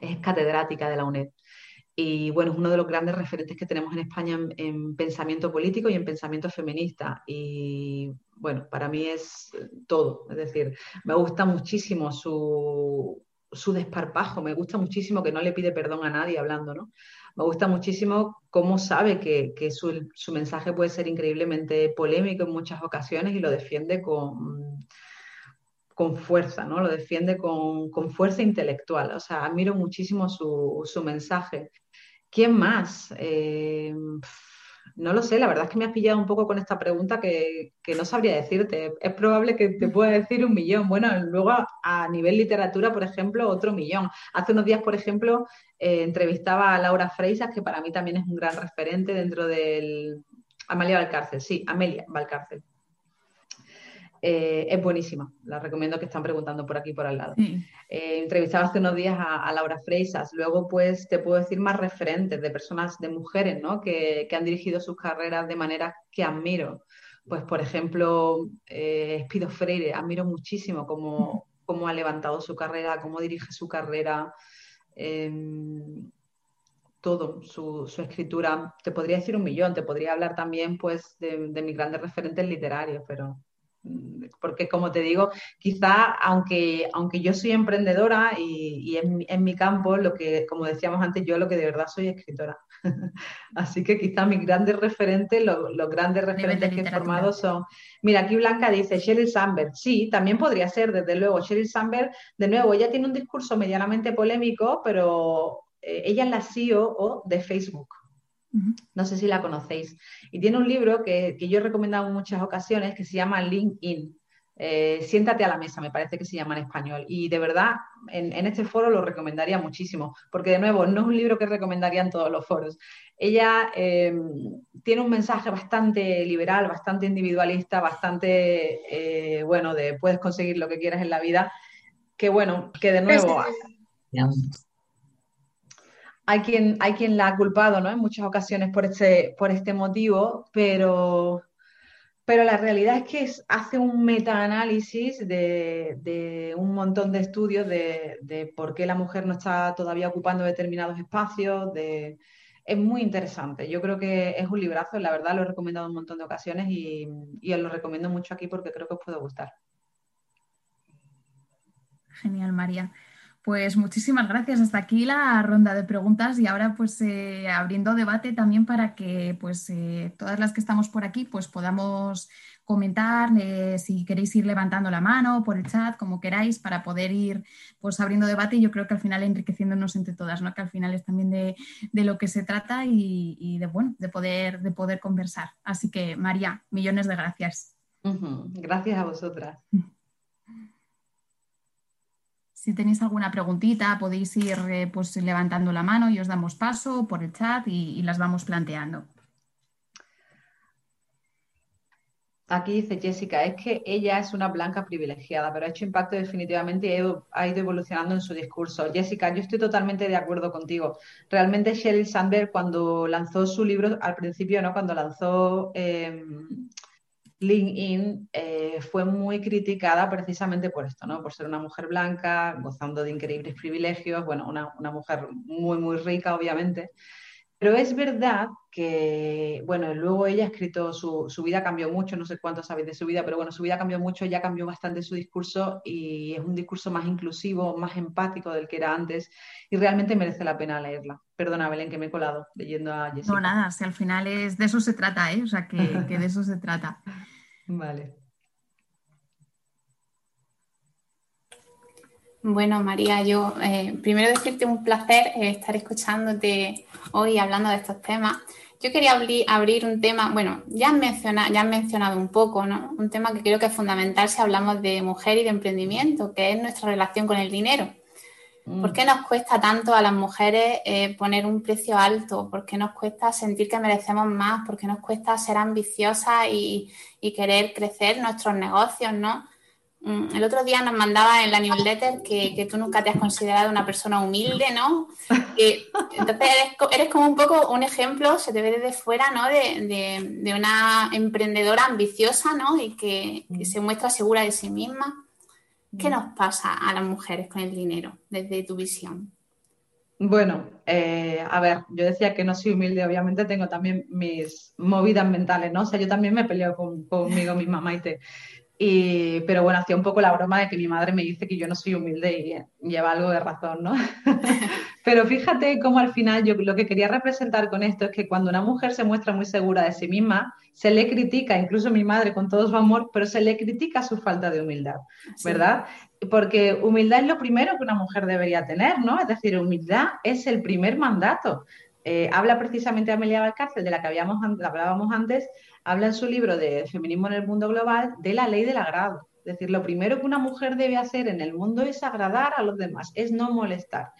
Es catedrática de la UNED. Y bueno, es uno de los grandes referentes que tenemos en España en, pensamiento político y en pensamiento feminista. Y bueno, para mí es todo. Es decir, me gusta muchísimo su, desparpajo, me gusta muchísimo que no le pide perdón a nadie hablando, ¿no? Me gusta muchísimo cómo sabe que, su, mensaje puede ser increíblemente polémico en muchas ocasiones y lo defiende con, con fuerza, ¿no? Lo defiende con, fuerza intelectual. O sea, admiro muchísimo su, su mensaje. ¿Quién más? Eh, no lo sé, la verdad es que me has pillado un poco con esta pregunta que, no sabría decirte. Es probable que te pueda decir un millón. Bueno, luego a, nivel literatura, por ejemplo, otro millón. Hace unos días, por ejemplo, eh, entrevistaba a Laura Freisas, que para mí también es un gran referente dentro del... Amalia Valcárcel, sí, Amelia Valcárcel. Eh, es buenísima, la recomiendo que están preguntando por aquí por al lado. Eh, entrevistaba hace unos días a, Laura Freisas, luego pues te puedo decir más referentes de personas, de mujeres, ¿no? Que, han dirigido sus carreras de manera que admiro. Pues por ejemplo, eh, Espido Freire, admiro muchísimo cómo, cómo, ha levantado su carrera, cómo dirige su carrera. Em, todo, su, escritura, te podría decir un millón, te podría hablar también pues de, de mis grandes referentes literarios, pero porque como te digo, quizá aunque, aunque yo soy emprendedora y, en, mi campo, lo que, como decíamos antes, yo lo que de verdad soy escritora. Así que quizá mis grandes referentes, los grandes referentes que he formado son, mira, aquí Blanca dice Sheryl Sandberg, sí, también podría ser, desde luego, Sheryl Sandberg, de nuevo, ella tiene un discurso medianamente polémico, pero eh, ella es la CEO de Facebook. No sé si la conocéis. Y tiene un libro que, yo he recomendado en muchas ocasiones que se llama LinkedIn. Eh, siéntate a la mesa, me parece que se llama en español. Y de verdad, en, este foro lo recomendaría muchísimo, porque de nuevo, no es un libro que recomendaría en todos los foros. Ella eh, tiene un mensaje bastante liberal, bastante individualista, bastante, eh, bueno, de puedes conseguir lo que quieras en la vida, que bueno, que de nuevo hay quien, la ha culpado ¿no? en muchas ocasiones por este, motivo, pero, pero la realidad es que hace un metaanálisis de, de un montón de estudios de, por qué la mujer no está todavía ocupando determinados espacios. Es muy interesante. Yo creo que es un librazo, la verdad lo he recomendado un montón de ocasiones y, y os lo recomiendo mucho aquí porque creo que os puede gustar. Genial, María. Pues muchísimas gracias. Hasta aquí la ronda de preguntas y ahora pues eh, abriendo debate también para que pues eh, todas las que estamos por aquí pues podamos comentar eh, si queréis ir levantando la mano por el chat, como queráis, para poder ir pues abriendo debate y yo creo que al final enriqueciéndonos entre todas, ¿no? Que al final es también de, lo que se trata y, de bueno, de poder, de poder conversar. Así que María, millones de gracias. Gracias a vosotras. Si tenéis alguna preguntita, podéis ir eh, pues, levantando la mano y os damos paso por el chat y, las vamos planteando. Aquí dice Jessica, es que ella es una blanca privilegiada, pero ha hecho impacto definitivamente y ha ido, evolucionando en su discurso. Jessica, yo estoy totalmente de acuerdo contigo. Realmente Sheryl Sandberg cuando lanzó su libro, al principio, ¿no? Cuando lanzó em, LinkedIn eh, fue muy criticada precisamente por esto, ¿no? Por ser una mujer blanca, gozando de increíbles privilegios, bueno, una, mujer muy, muy rica, obviamente. Pero es verdad que, bueno, luego ella ha escrito, su, su, vida cambió mucho, no sé cuánto sabéis de su vida, pero bueno, su vida cambió mucho, ya cambió bastante su discurso y es un discurso más inclusivo, más empático del que era antes y realmente merece la pena leerla. Perdona, Belén, que me he colado leyendo a Jessica. No, nada, si al final es de eso se trata, ¿eh? O sea, que, que de eso se trata. Vale. Bueno, María, yo eh, primero decirte un placer eh, estar escuchándote hoy hablando de estos temas. Yo quería abrir, un tema, bueno, ya has, mencionado, ya mencionado un poco, ¿no? Un tema que creo que es fundamental si hablamos de mujer y de emprendimiento, que es nuestra relación con el dinero. ¿Por qué mm. nos cuesta tanto a las mujeres eh, poner un precio alto? ¿Por qué nos cuesta sentir que merecemos más? ¿Por qué nos cuesta ser ambiciosas y, querer crecer nuestros negocios, no? Mm, el otro día nos mandaba en la newsletter que, que tú nunca te has considerado una persona humilde, ¿no? entonces eres, como un poco un ejemplo, se te ve desde fuera, ¿no? De, una emprendedora ambiciosa, ¿no? Y que, que se muestra segura de sí misma. ¿Qué nos pasa a las mujeres con el dinero desde tu visión? Bueno, eh, a ver, yo decía que no soy humilde, obviamente tengo también mis movidas mentales, ¿no? O sea, yo también me peleo con, conmigo misma, Maite. Y, pero bueno, hacía un poco la broma de que mi madre me dice que yo no soy humilde y lleva algo de razón, ¿no? pero fíjate cómo al final yo lo que quería representar con esto es que cuando una mujer se muestra muy segura de sí misma, se le critica, incluso mi madre con todo su amor, pero se le critica su falta de humildad, ¿verdad? Porque humildad es lo primero que una mujer debería tener, ¿no? Es decir, humildad es el primer mandato. Eh, habla precisamente Amelia Valcárcel, de la que habíamos, hablábamos antes, habla en su libro de Feminismo en el Mundo Global de la ley del agrado. Es decir, lo primero que una mujer debe hacer en el mundo es agradar a los demás, es no molestar.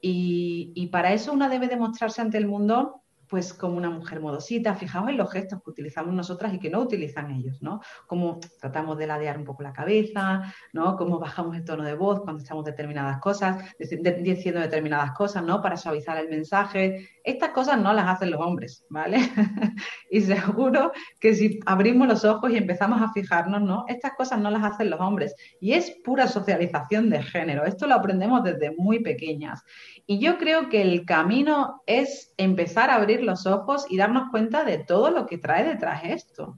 Y, para eso una debe demostrarse ante el mundo pues como una mujer modosita, fijaos en los gestos que utilizamos nosotras y que no utilizan ellos, ¿no? Cómo tratamos de ladear un poco la cabeza, ¿no? Cómo bajamos el tono de voz cuando estamos determinadas cosas, diciendo determinadas cosas, ¿no? Para suavizar el mensaje. Estas cosas no las hacen los hombres, ¿vale? y seguro que si abrimos los ojos y empezamos a fijarnos, ¿no? Estas cosas no las hacen los hombres. Y es pura socialización de género. Esto lo aprendemos desde muy pequeñas. Y yo creo que el camino es empezar a abrir los ojos y darnos cuenta de todo lo que trae detrás esto,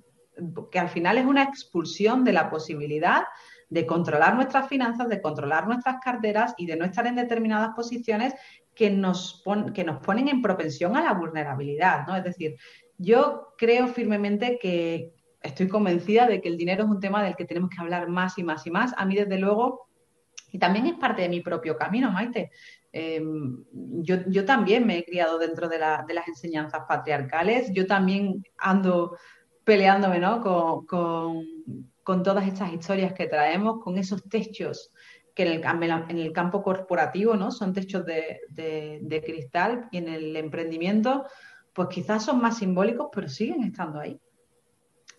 que al final es una expulsión de la posibilidad de controlar nuestras finanzas, de controlar nuestras carteras y de no estar en determinadas posiciones que nos, que nos ponen en propensión a la vulnerabilidad, ¿no? Es decir, yo creo firmemente que estoy convencida de que el dinero es un tema del que tenemos que hablar más y más y más. A mí, desde luego, y también es parte de mi propio camino, Maite. Em, yo, también me he criado dentro de, las enseñanzas patriarcales, yo también ando peleándome ¿no? con, todas estas historias que traemos, con esos techos que en el, campo corporativo ¿no? son techos de, cristal y en el emprendimiento pues quizás son más simbólicos, pero siguen estando ahí.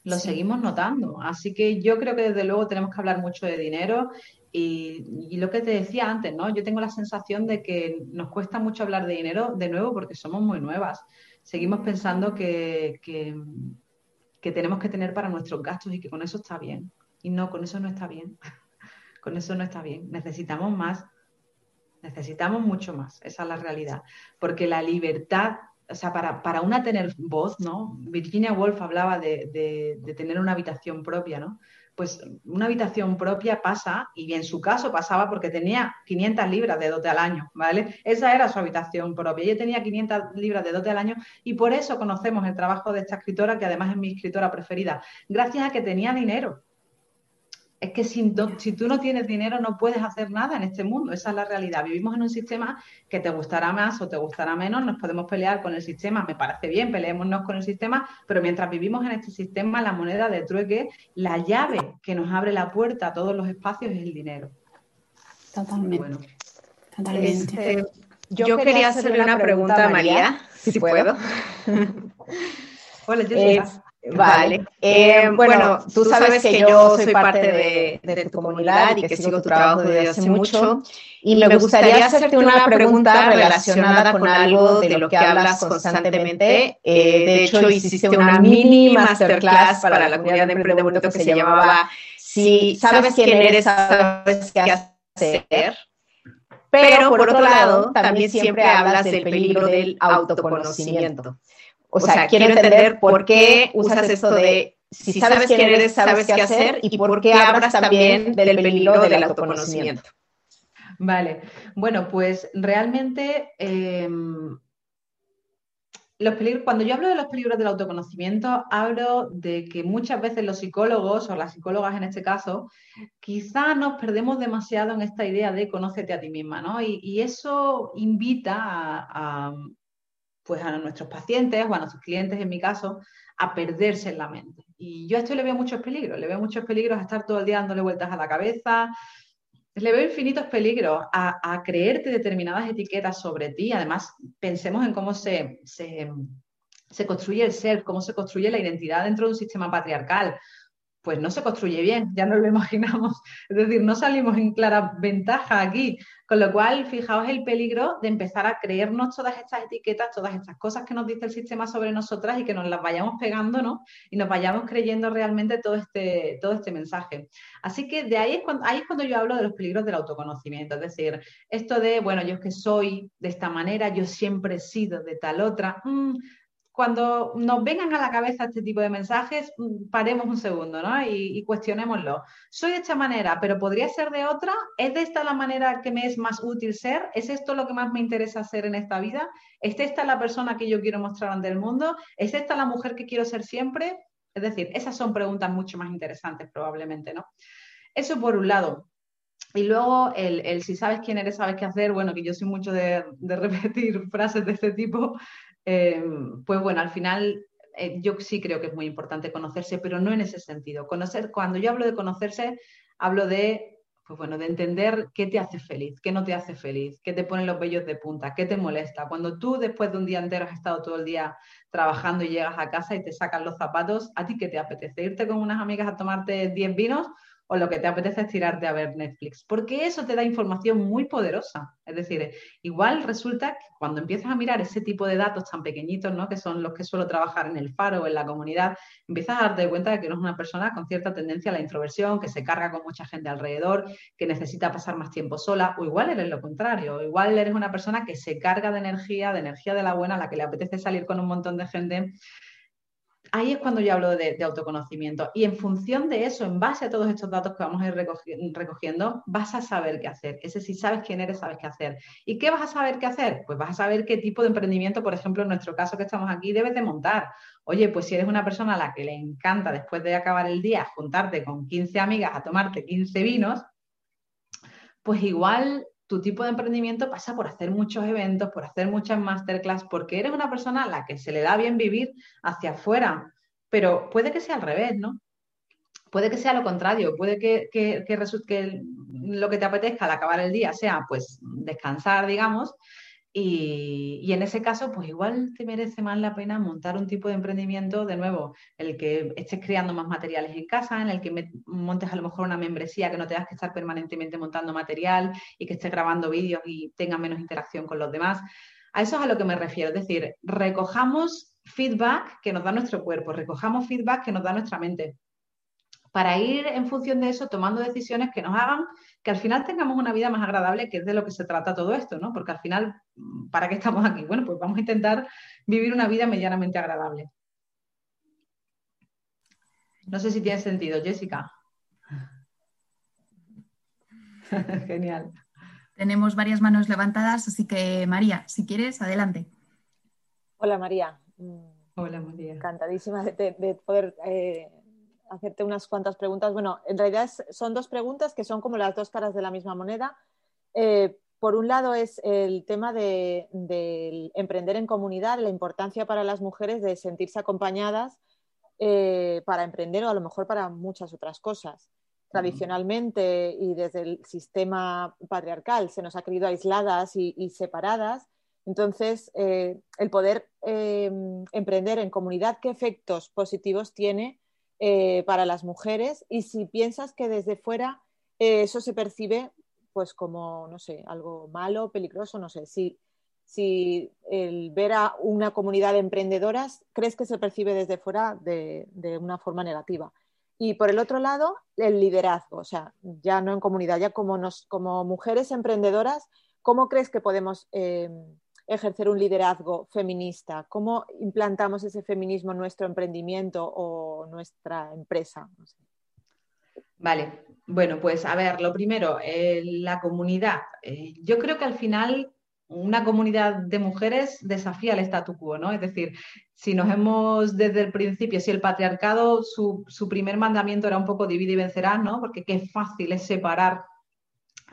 Lo seguimos notando. Así que yo creo que desde luego tenemos que hablar mucho de dinero y, lo que te decía antes, ¿no? Yo tengo la sensación de que nos cuesta mucho hablar de dinero de nuevo porque somos muy nuevas. Seguimos pensando que, que, tenemos que tener para nuestros gastos y que con eso está bien. Y no, con eso no está bien. con eso no está bien. Necesitamos más. Necesitamos mucho más. Esa es la realidad. Porque la libertad, o sea, para, para una tener voz, ¿no? Virginia Woolf hablaba de, de, de tener una habitación propia, ¿no? pues una habitación propia pasa, y en su caso pasaba porque tenía 500 libras de dote al año, ¿vale? Esa era su habitación propia. Ella tenía 500 libras de dote al año y por eso conocemos el trabajo de esta escritora, que además es mi escritora preferida, gracias a que tenía dinero es que si, si, tú no tienes dinero no puedes hacer nada en este mundo, esa es la realidad. Vivimos en un sistema que te gustará más o te gustará menos, nos podemos pelear con el sistema, me parece bien, peleémonos con el sistema, pero mientras vivimos en este sistema, la moneda de trueque, la llave que nos abre la puerta a todos los espacios es el dinero. Totalmente. Totalmente. Este, yo, quería hacerle una pregunta a María, si, puedo. Hola, Jessica. Vale. Eh, bueno, tú sabes que yo soy parte de, tu comunidad y que sigo tu trabajo desde hace mucho. Y me gustaría hacerte una pregunta relacionada con algo de lo que hablas constantemente. Eh, de hecho, hiciste una mini masterclass para la comunidad de emprendimiento que se llamaba Si sabes quién eres, sabes qué hacer. Pero por otro lado, también siempre hablas del peligro del autoconocimiento. O sea, quiero entender por qué usas esto de si sabes quién eres, sabes qué hacer y por qué hablas también del peligro del autoconocimiento. Vale, bueno, pues realmente em, los peligros, cuando yo hablo de los peligros del autoconocimiento, hablo de que muchas veces los psicólogos o las psicólogas en este caso, quizá nos perdemos demasiado en esta idea de conócete a ti misma, ¿no? Y, eso invita a, pues a nuestros pacientes o a nuestros clientes, en mi caso, a perderse en la mente. Y yo a esto le veo muchos peligros, le veo muchos peligros a estar todo el día dándole vueltas a la cabeza, le veo infinitos peligros a, creerte determinadas etiquetas sobre ti. Además, pensemos en cómo se, se, se construye el ser, cómo se construye la identidad dentro de un sistema patriarcal pues no se construye bien, ya no lo imaginamos. Es decir, no salimos en clara ventaja aquí. Con lo cual, fijaos el peligro de empezar a creernos todas estas etiquetas, todas estas cosas que nos dice el sistema sobre nosotras y que nos las vayamos pegando, ¿no? Y nos vayamos creyendo realmente todo este, todo este mensaje. Así que de ahí es, cuando, ahí es cuando yo hablo de los peligros del autoconocimiento. Es decir, esto de, bueno, yo es que soy de esta manera, yo siempre he sido de tal otra. Mm, cuando nos vengan a la cabeza este tipo de mensajes, mm, paremos un segundo ¿no? y, cuestionémoslo. Soy de esta manera, pero podría ser de otra. ¿Es de esta la manera que me es más útil ser? ¿Es esto lo que más me interesa hacer en esta vida? ¿Es esta la persona que yo quiero mostrar ante el mundo? ¿Es esta la mujer que quiero ser siempre? Es decir, esas son preguntas mucho más interesantes probablemente, ¿no? Eso por un lado. Y luego el, si sabes quién eres, sabes qué hacer, bueno, que yo soy mucho de, repetir frases de este tipo, eh, pues bueno, al final eh, yo sí creo que es muy importante conocerse, pero no en ese sentido. Conocer, cuando yo hablo de conocerse, hablo de, pues bueno, de entender qué te hace feliz, qué no te hace feliz, qué te pone los vellos de punta, qué te molesta. Cuando tú después de un día entero has estado todo el día trabajando y llegas a casa y te sacan los zapatos, ¿a ti qué te apetece? ¿Irte con unas amigas a tomarte 10 vinos o lo que te apetece es tirarte a ver Netflix, porque eso te da información muy poderosa. Es decir, igual resulta que cuando empiezas a mirar ese tipo de datos tan pequeñitos, ¿no? que son los que suelo trabajar en el faro o en la comunidad, empiezas a darte cuenta de que eres una persona con cierta tendencia a la introversión, que se carga con mucha gente alrededor, que necesita pasar más tiempo sola, o igual eres lo contrario, igual eres una persona que se carga de energía, de energía de la buena, a la que le apetece salir con un montón de gente ahí es cuando yo hablo de, autoconocimiento. Y en función de eso, en base a todos estos datos que vamos a ir recogiendo, vas a saber qué hacer. Ese si sabes quién eres, sabes qué hacer. ¿Y qué vas a saber qué hacer? Pues vas a saber qué tipo de emprendimiento, por ejemplo, en nuestro caso que estamos aquí, debes de montar. Oye, pues si eres una persona a la que le encanta después de acabar el día juntarte con 15 amigas a tomarte 15 vinos, pues igual tu tipo de emprendimiento pasa por hacer muchos eventos, por hacer muchas masterclass, porque eres una persona a la que se le da bien vivir hacia afuera, pero puede que sea al revés, ¿no? Puede que sea lo contrario, puede que, que, lo que te apetezca al acabar el día sea pues descansar, digamos, y, en ese caso, pues igual te merece más la pena montar un tipo de emprendimiento, de nuevo, el que estés creando más materiales en casa, en el que montes a lo mejor una membresía, que no tengas que estar permanentemente montando material y que estés grabando vídeos y tenga menos interacción con los demás. A eso es a lo que me refiero, es decir, recojamos feedback que nos da nuestro cuerpo, recojamos feedback que nos da nuestra mente para ir en función de eso tomando decisiones que nos hagan que al final tengamos una vida más agradable, que es de lo que se trata todo esto, ¿no? Porque al final, ¿para qué estamos aquí? Bueno, pues vamos a intentar vivir una vida medianamente agradable. No sé si tiene sentido, Jessica. Genial. Tenemos varias manos levantadas, así que María, si quieres, adelante. Hola María. Hola María. Encantadísima de, poder eh, hacerte unas cuantas preguntas. Bueno, en realidad son dos preguntas que son como las dos caras de la misma moneda. Eh, por un lado es el tema de, emprender en comunidad, la importancia para las mujeres de sentirse acompañadas eh, para emprender o a lo mejor para muchas otras cosas. Tradicionalmente y desde el sistema patriarcal se nos ha querido aisladas y, separadas. Entonces, eh, el poder emprender en comunidad, ¿qué efectos positivos tiene eh, para las mujeres y si piensas que desde fuera eh, eso se percibe pues como, no sé, algo malo, peligroso, no sé, si, si el ver a una comunidad de emprendedoras crees que se percibe desde fuera de, una forma negativa. Y por el otro lado, el liderazgo, o sea, ya no en comunidad, ya como, nos, como mujeres emprendedoras, ¿cómo crees que podemos eh, ejercer un liderazgo feminista? ¿Cómo implantamos ese feminismo en nuestro emprendimiento o nuestra empresa? Vale, bueno, pues a ver, lo primero, eh, la comunidad. Eh, yo creo que al final una comunidad de mujeres desafía el statu quo, ¿no? Es decir, si nos hemos desde el principio, si el patriarcado, su, su primer mandamiento era un poco divide y vencerás, ¿no? Porque qué fácil es separar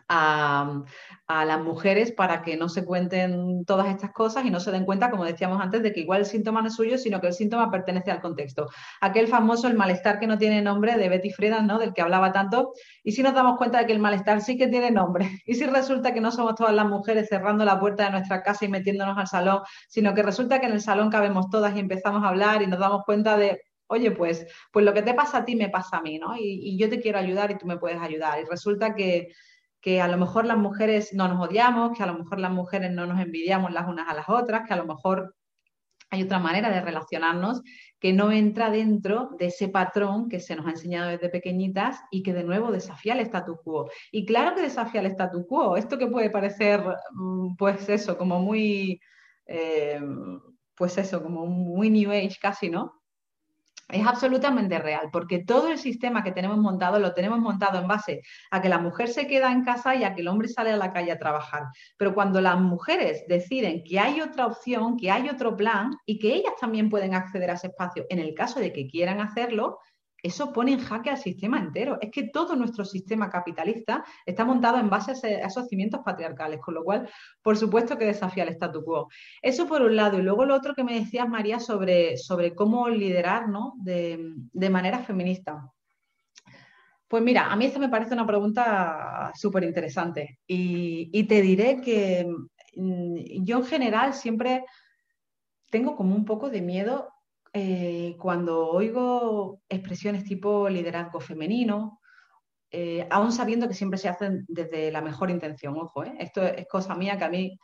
a, las mujeres para que no se cuenten todas estas cosas y no se den cuenta, como decíamos antes, de que igual el síntoma no es suyo, sino que el síntoma pertenece al contexto. Aquel famoso, el malestar que no tiene nombre de Betty Friedan, ¿no? Del que hablaba tanto. Y si nos damos cuenta de que el malestar sí que tiene nombre. Y si resulta que no somos todas las mujeres cerrando la puerta de nuestra casa y metiéndonos al salón, sino que resulta que en el salón cabemos todas y empezamos a hablar y nos damos cuenta de, oye, pues, pues lo que te pasa a ti me pasa a mí, ¿no? y, yo te quiero ayudar y tú me puedes ayudar. Y resulta que, que a lo mejor las mujeres no nos odiamos, que a lo mejor las mujeres no nos envidiamos las unas a las otras, que a lo mejor hay otra manera de relacionarnos que no entra dentro de ese patrón que se nos ha enseñado desde pequeñitas y que de nuevo desafía el statu quo. Y claro que desafía el statu quo. Esto que puede parecer, mm, pues eso, como muy, eh, pues eso, como muy New Age casi, ¿no? Es absolutamente real, porque todo el sistema que tenemos montado lo tenemos montado en base a que la mujer se queda en casa y a que el hombre sale a la calle a trabajar. Pero cuando las mujeres deciden que hay otra opción, que hay otro plan y que ellas también pueden acceder a ese espacio en el caso de que quieran hacerlo, eso pone en jaque al sistema entero. Es que todo nuestro sistema capitalista está montado en base a, esos cimientos patriarcales, con lo cual, por supuesto que desafía el statu quo. Eso por un lado. Y luego lo otro que me decías, María, sobre, sobre cómo liderar ¿no? de, manera feminista. Pues mira, a mí esta me parece una pregunta súper interesante y, y, te diré que mm, yo en general siempre tengo como un poco de miedo eh, cuando oigo expresiones tipo liderazgo femenino, eh, aún sabiendo que siempre se hacen desde la mejor intención, ojo, ¿eh? esto es cosa mía que a mí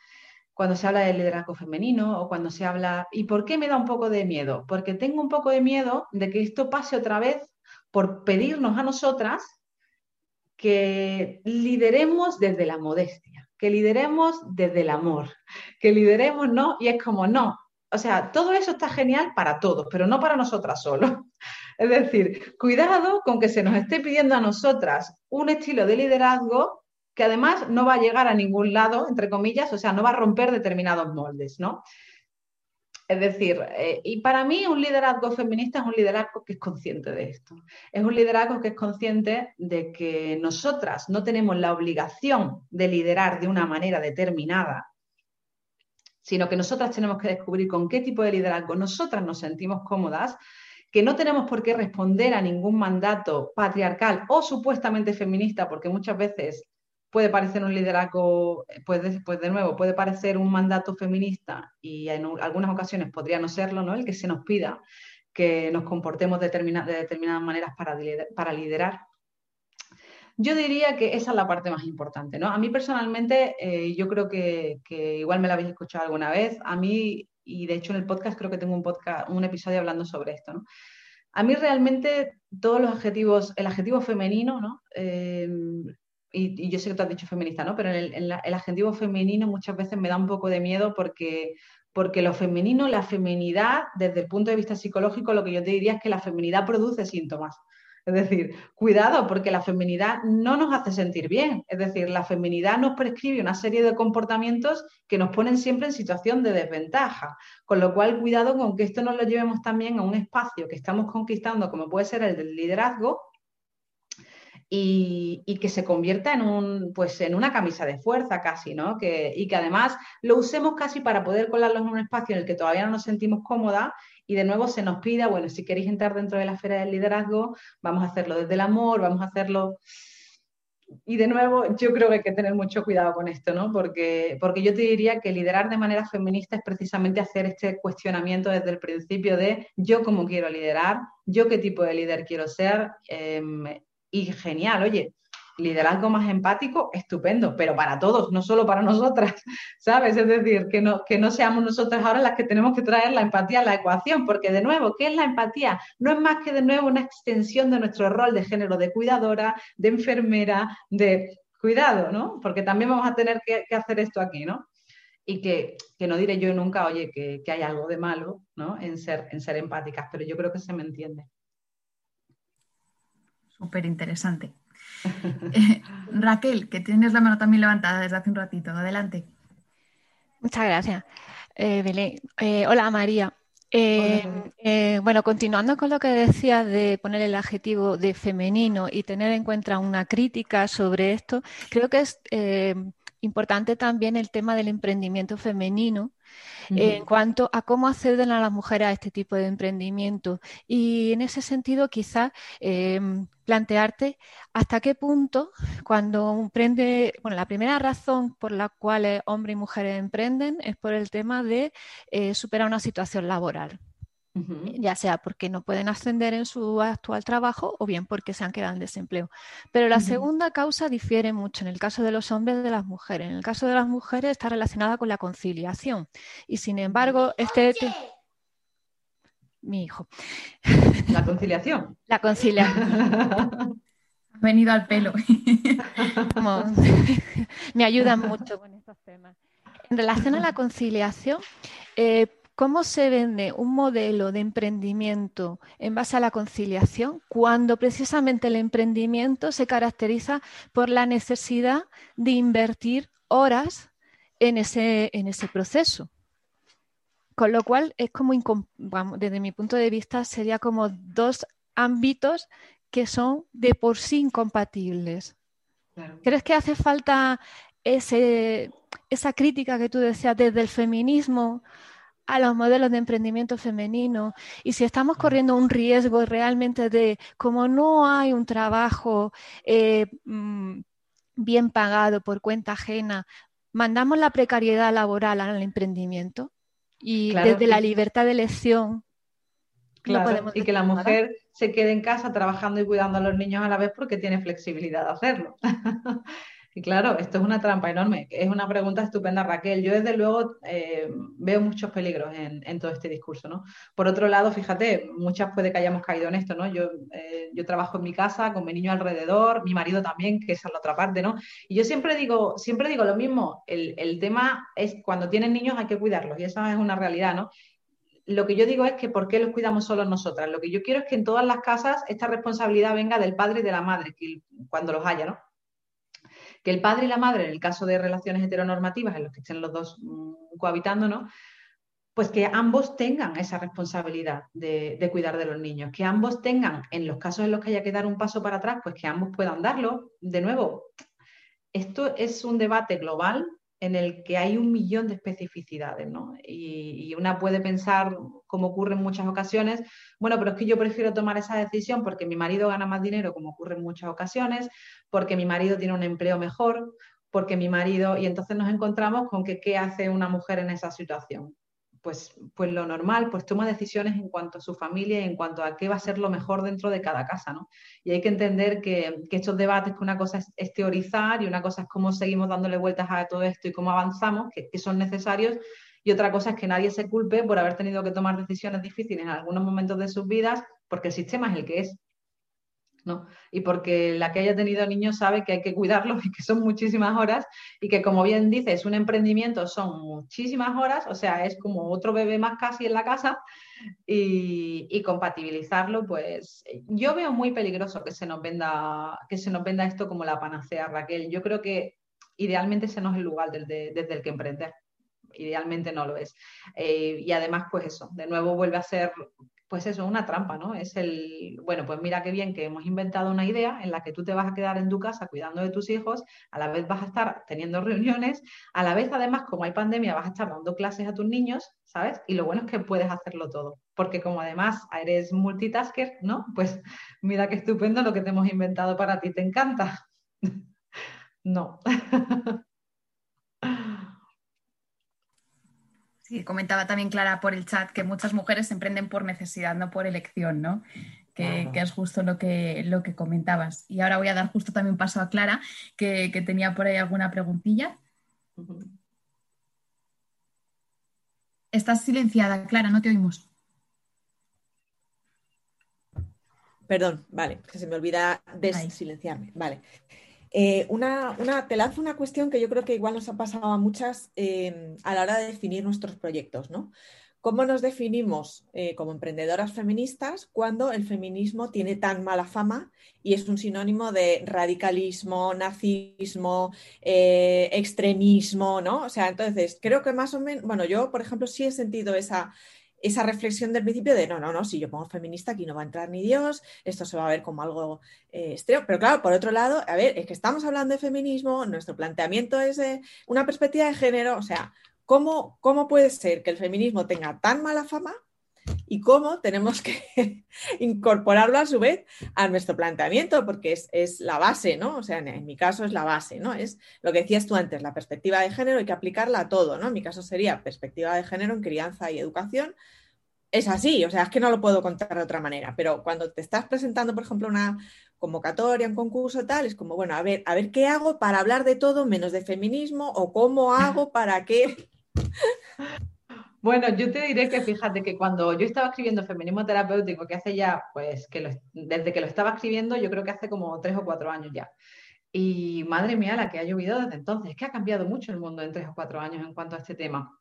cuando se habla de liderazgo femenino o cuando se habla... ¿Y por qué me da un poco de miedo? Porque tengo un poco de miedo de que esto pase otra vez por pedirnos a nosotras que lideremos desde la modestia, que lideremos desde el amor, que lideremos, ¿no? Y es como, no, o sea, todo eso está genial para todos, pero no para nosotras solo. Es decir, cuidado con que se nos esté pidiendo a nosotras un estilo de liderazgo que además no va a llegar a ningún lado, entre comillas, o sea, no va a romper determinados moldes, ¿no? Es decir, eh, y para mí un liderazgo feminista es un liderazgo que es consciente de esto. Es un liderazgo que es consciente de que nosotras no tenemos la obligación de liderar de una manera determinada, sino que nosotras tenemos que descubrir con qué tipo de liderazgo nosotras nos sentimos cómodas, que no tenemos por qué responder a ningún mandato patriarcal o supuestamente feminista, porque muchas veces puede parecer un liderazgo, pues de, pues de nuevo, puede parecer un mandato feminista y en algunas ocasiones podría no serlo, ¿no? El que se nos pida que nos comportemos de, de determinadas maneras para, para liderar. Yo diría que esa es la parte más importante, ¿no? A mí personalmente, eh, yo creo que, igual me la habéis escuchado alguna vez, a mí, y de hecho en el podcast creo que tengo un, podcast, un episodio hablando sobre esto, ¿no? A mí realmente todos los adjetivos, el adjetivo femenino, ¿no? Eh, y, yo sé que tú has dicho feminista, ¿no? Pero el, el, adjetivo femenino muchas veces me da un poco de miedo porque, porque lo femenino, la feminidad, desde el punto de vista psicológico, lo que yo te diría es que la feminidad produce síntomas. Es decir, cuidado, porque la feminidad no nos hace sentir bien. Es decir, la feminidad nos prescribe una serie de comportamientos que nos ponen siempre en situación de desventaja. Con lo cual, cuidado con que esto nos lo llevemos también a un espacio que estamos conquistando, como puede ser el del liderazgo, y, que se convierta en, un, pues, en una camisa de fuerza casi, ¿no? Que, y que además lo usemos casi para poder colarlo en un espacio en el que todavía no nos sentimos cómodas y de nuevo se nos pida, bueno, si queréis entrar dentro de la esfera del liderazgo, vamos a hacerlo desde el amor, vamos a hacerlo... Y de nuevo, yo creo que hay que tener mucho cuidado con esto, ¿no? Porque, porque yo te diría que liderar de manera feminista es precisamente hacer este cuestionamiento desde el principio de yo cómo quiero liderar, yo qué tipo de líder quiero ser. Em, y genial, oye, liderazgo más empático, estupendo, pero para todos, no solo para nosotras, ¿sabes? Es decir, que no, que no seamos nosotras ahora las que tenemos que traer la empatía a la ecuación, porque de nuevo, ¿qué es la empatía? No es más que de nuevo una extensión de nuestro rol de género de cuidadora, de enfermera, de cuidado, ¿no? Porque también vamos a tener que, hacer esto aquí, ¿no? Y que, no diré yo nunca, oye, que, hay algo de malo, ¿no? En ser, en ser empáticas, pero yo creo que se me entiende. Súper interesante. Eh, Raquel, que tienes la mano también levantada desde hace un ratito. Adelante. Muchas gracias, eh, eh, hola, María. bueno, continuando con lo que decías de poner el adjetivo de femenino y tener en cuenta una crítica sobre esto, creo que es importante también el tema del emprendimiento femenino en cuanto a cómo acceden a las mujeres a este tipo de emprendimiento. Y en ese sentido, quizás em, plantearte hasta qué punto cuando emprende, bueno, la primera razón por la cual hombres y mujeres emprenden es por el tema de eh, superar una situación laboral ya sea porque no pueden ascender en su actual trabajo o bien porque se han quedado en desempleo. Pero la segunda causa difiere mucho en el caso de los hombres y de las mujeres. En el caso de las mujeres está relacionada con la conciliación y sin embargo este... Mi hijo. La conciliación. La conciliación. Ha venido al pelo. Me ayudan mucho con estos temas. En relación a la conciliación, eh, ¿Cómo se vende un modelo de emprendimiento en base a la conciliación cuando precisamente el emprendimiento se caracteriza por la necesidad de invertir horas en ese, en ese proceso? Con lo cual es como, desde mi punto de vista, sería como dos ámbitos que son de por sí incompatibles. ¿Crees que hace falta ese, esa crítica que tú decías desde el feminismo a los modelos de emprendimiento femenino y si estamos corriendo un riesgo realmente de, como no hay un trabajo eh, mm, bien pagado por cuenta ajena, mandamos la precariedad laboral al emprendimiento y desde la libertad de elección. Claro, y que la mujer se quede en casa trabajando y cuidando a los niños a la vez porque tiene flexibilidad de hacerlo. Y claro, esto es una trampa enorme. Es una pregunta estupenda, Raquel. Yo desde luego eh, veo muchos peligros en, todo este discurso, ¿no? Por otro lado, fíjate, muchas puede que hayamos caído en esto, ¿no? Yo, eh, yo trabajo en mi casa con mi niño alrededor, mi marido también, que es la otra parte, ¿no? Y yo siempre digo, siempre digo lo mismo. El, el tema es cuando tienen niños hay que cuidarlos y esa es una realidad, ¿no? lo que yo digo es que ¿por qué los cuidamos solo nosotras? Lo que yo quiero es que en todas las casas esta responsabilidad venga del padre y de la madre, cuando los haya, ¿no? Que el padre y la madre, en el caso de relaciones heteronormativas, en los que estén los dos mm, cohabitando, ¿no? Pues que ambos tengan esa responsabilidad de, de, cuidar de los niños, que ambos tengan, en los casos en los que haya que dar un paso para atrás, pues que ambos puedan darlo. De nuevo, esto es un debate global en el que hay un millón de especificidades, ¿no? Y, una puede pensar, como ocurre en muchas ocasiones, bueno, pero es que yo prefiero tomar esa decisión porque mi marido gana más dinero, como ocurre en muchas ocasiones, porque mi marido tiene un empleo mejor, porque mi marido, y entonces nos encontramos con que qué hace una mujer en esa situación pues, pues lo normal, pues toma decisiones en cuanto a su familia y en cuanto a qué va a ser lo mejor dentro de cada casa, ¿no? Y hay que entender que, estos debates, que una cosa es, teorizar y una cosa es cómo seguimos dándole vueltas a todo esto y cómo avanzamos, que, que son necesarios, y otra cosa es que nadie se culpe por haber tenido que tomar decisiones difíciles en algunos momentos de sus vidas, porque el sistema es el que es. ¿No? Y porque la que haya tenido niños sabe que hay que cuidarlos y que son muchísimas horas y que como bien dices, un emprendimiento son muchísimas horas, o sea, es como otro bebé más casi en la casa y, compatibilizarlo, pues yo veo muy peligroso que se nos venda, que se nos venda esto como la panacea, Raquel. Yo creo que idealmente ese no es el lugar desde, el que emprender idealmente no lo es. Eh, y además, pues eso, de nuevo vuelve a ser pues eso, una trampa, ¿no? Es el, bueno, pues mira qué bien que hemos inventado una idea en la que tú te vas a quedar en tu casa cuidando de tus hijos, a la vez vas a estar teniendo reuniones, a la vez además como hay pandemia vas a estar dando clases a tus niños, ¿sabes? Y lo bueno es que puedes hacerlo todo, porque como además eres multitasker, ¿no? Pues mira qué estupendo lo que te hemos inventado para ti, ¿te encanta? no. Sí, comentaba también Clara por el chat que muchas mujeres emprenden por necesidad, no por elección, ¿no? Que, es justo lo que, lo que comentabas. Y ahora voy a dar justo también paso a Clara, que, tenía por ahí alguna preguntilla. Estás silenciada, Clara, no te oímos. Perdón, vale, que se me olvida desilenciarme. Vale. Eh, una, te lanzo una cuestión que yo creo que igual nos ha pasado a muchas em, a la hora de definir nuestros proyectos, ¿no? ¿Cómo nos definimos eh, como emprendedoras feministas cuando el feminismo tiene tan mala fama y es un sinónimo de radicalismo, nazismo, eh, extremismo, ¿no? O sea, entonces creo que más o menos, bueno, yo, por ejemplo, sí he sentido esa, esa reflexión del principio de no, no, no, si yo pongo feminista aquí no va a entrar ni Dios, esto se va a ver como algo eh, Pero claro, por otro lado, a ver, es que estamos hablando de feminismo, nuestro planteamiento es de una perspectiva de género, o sea, ¿cómo, cómo puede ser que el feminismo tenga tan mala fama y cómo tenemos que incorporarlo a su vez a nuestro planteamiento, porque es, la base, ¿no? O sea, en, mi caso es la base, ¿no? Es lo que decías tú antes, la perspectiva de género hay que aplicarla a todo, ¿no? En mi caso sería perspectiva de género en crianza y educación. Es así, o sea, es que no lo puedo contar de otra manera, pero cuando te estás presentando, por ejemplo, una convocatoria, un concurso tal, es como, bueno, a ver, a ver qué hago para hablar de todo menos de feminismo o cómo hago para que bueno, yo te diré que fíjate que cuando yo estaba escribiendo feminismo terapéutico, que hace ya, pues, que desde que lo estaba escribiendo, yo creo que hace como tres o cuatro años ya. Y madre mía, la que ha llovido desde entonces, es que ha cambiado mucho el mundo en tres o cuatro años en cuanto a este tema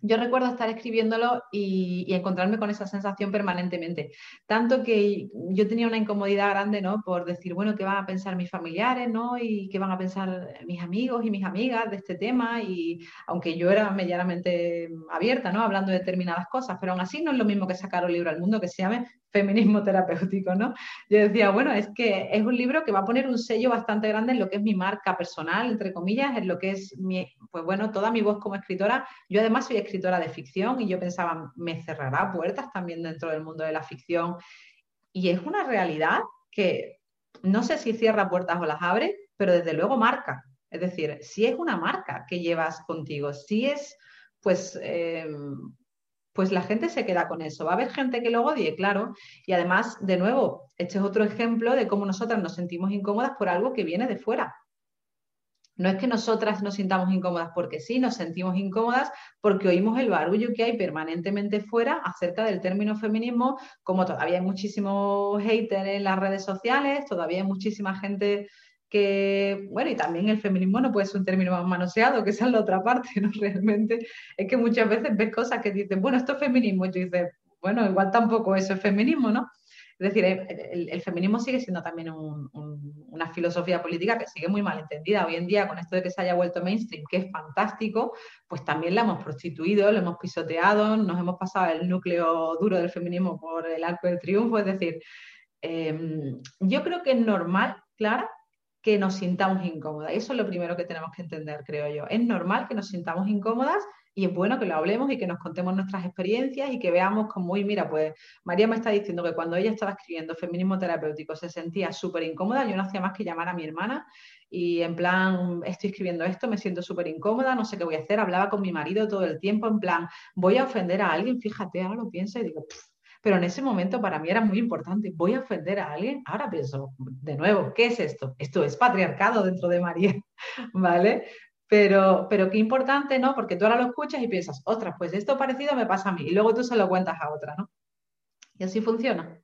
yo recuerdo estar escribiéndolo y, encontrarme con esa sensación permanentemente. Tanto que yo tenía una incomodidad grande, ¿no? Por decir, bueno, ¿qué van a pensar mis familiares, ¿no? Y qué van a pensar mis amigos y mis amigas de este tema. Y aunque yo era medianamente abierta, ¿no? Hablando de determinadas cosas, pero aún así no es lo mismo que sacar un libro al mundo que se llame feminismo terapéutico, ¿no? Yo decía, bueno, es que es un libro que va a poner un sello bastante grande en lo que es mi marca personal, entre comillas, en lo que es mi, pues bueno, toda mi voz como escritora. Yo además soy escritora de ficción y yo pensaba, me cerrará puertas también dentro del mundo de la ficción. Y es una realidad que no sé si cierra puertas o las abre, pero desde luego marca. Es decir, si es una marca que llevas contigo, si es, pues, eh, pues la gente se queda con eso. Va a haber gente que lo odie, claro. Y además, de nuevo, este es otro ejemplo de cómo nosotras nos sentimos incómodas por algo que viene de fuera. No es que nosotras nos sintamos incómodas porque sí, nos sentimos incómodas porque oímos el barullo que hay permanentemente fuera acerca del término feminismo, como todavía hay muchísimos haters en las redes sociales, todavía hay muchísima gente que, bueno, y también el feminismo no puede ser un término más manoseado, que esa es la otra parte, ¿no? Realmente es que muchas veces ves cosas que dicen, bueno, esto es feminismo, y dices, bueno, igual tampoco eso es feminismo, ¿no? Es decir, el, feminismo sigue siendo también una filosofía política que sigue muy mal entendida. Hoy en día, con esto de que se haya vuelto mainstream, que es fantástico, pues también la hemos prostituido, lo hemos pisoteado, nos hemos pasado el núcleo duro del feminismo por el arco del triunfo. Es decir, em, yo creo que es normal, Clara, que nos sintamos incómodas. Eso es lo primero que tenemos que entender, creo yo. Es normal que nos sintamos incómodas y es bueno que lo hablemos y que nos contemos nuestras experiencias y que veamos como, uy, mira, pues María me está diciendo que cuando ella estaba escribiendo feminismo terapéutico se sentía súper incómoda, yo no hacía más que llamar a mi hermana y en plan, estoy escribiendo esto, me siento súper incómoda, no sé qué voy a hacer, hablaba con mi marido todo el tiempo en plan, voy a ofender a alguien, fíjate, ahora lo pienso y digo, pero en ese momento para mí era muy importante. ¿Voy a ofender a alguien? Ahora pienso, de nuevo, ¿qué es esto? Esto es patriarcado dentro de María, ¿vale? Pero, pero qué importante, ¿no? Porque tú ahora lo escuchas y piensas, ostras, pues esto parecido me pasa a mí. Y luego tú se lo cuentas a otra, ¿no? Y así funciona.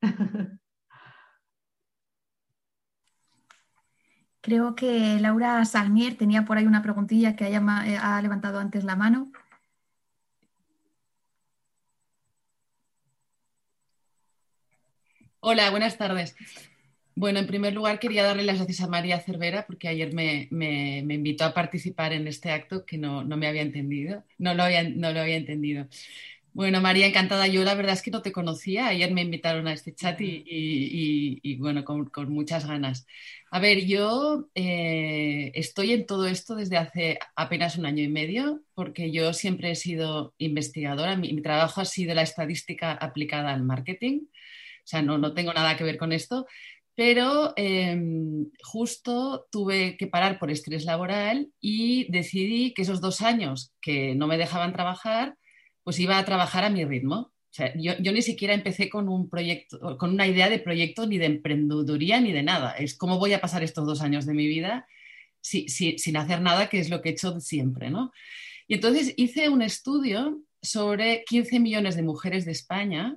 Creo que Laura Salmier tenía por ahí una preguntilla que eh, ha levantado antes la mano. Hola, buenas tardes. Bueno, en primer lugar quería darle las gracias a María Cervera porque ayer me, invitó a participar en este acto que no, me había entendido, no lo había, no lo había entendido. Bueno, María, encantada. Yo la verdad es que no te conocía. Ayer me invitaron a este chat y, bueno, con, muchas ganas. A ver, yo eh, estoy en todo esto desde hace apenas un año y medio porque yo siempre he sido investigadora. mi trabajo ha sido la estadística aplicada al marketing o sea, no, tengo nada que ver con esto, pero em, justo tuve que parar por estrés laboral y decidí que esos dos años que no me dejaban trabajar, pues iba a trabajar a mi ritmo. O sea, yo, ni siquiera empecé con un proyecto, con una idea de proyecto ni de emprendeduría ni de nada. Es cómo voy a pasar estos dos años de mi vida sin hacer nada, que es lo que he hecho siempre, ¿no? Y entonces hice un estudio sobre 15 millones de mujeres de España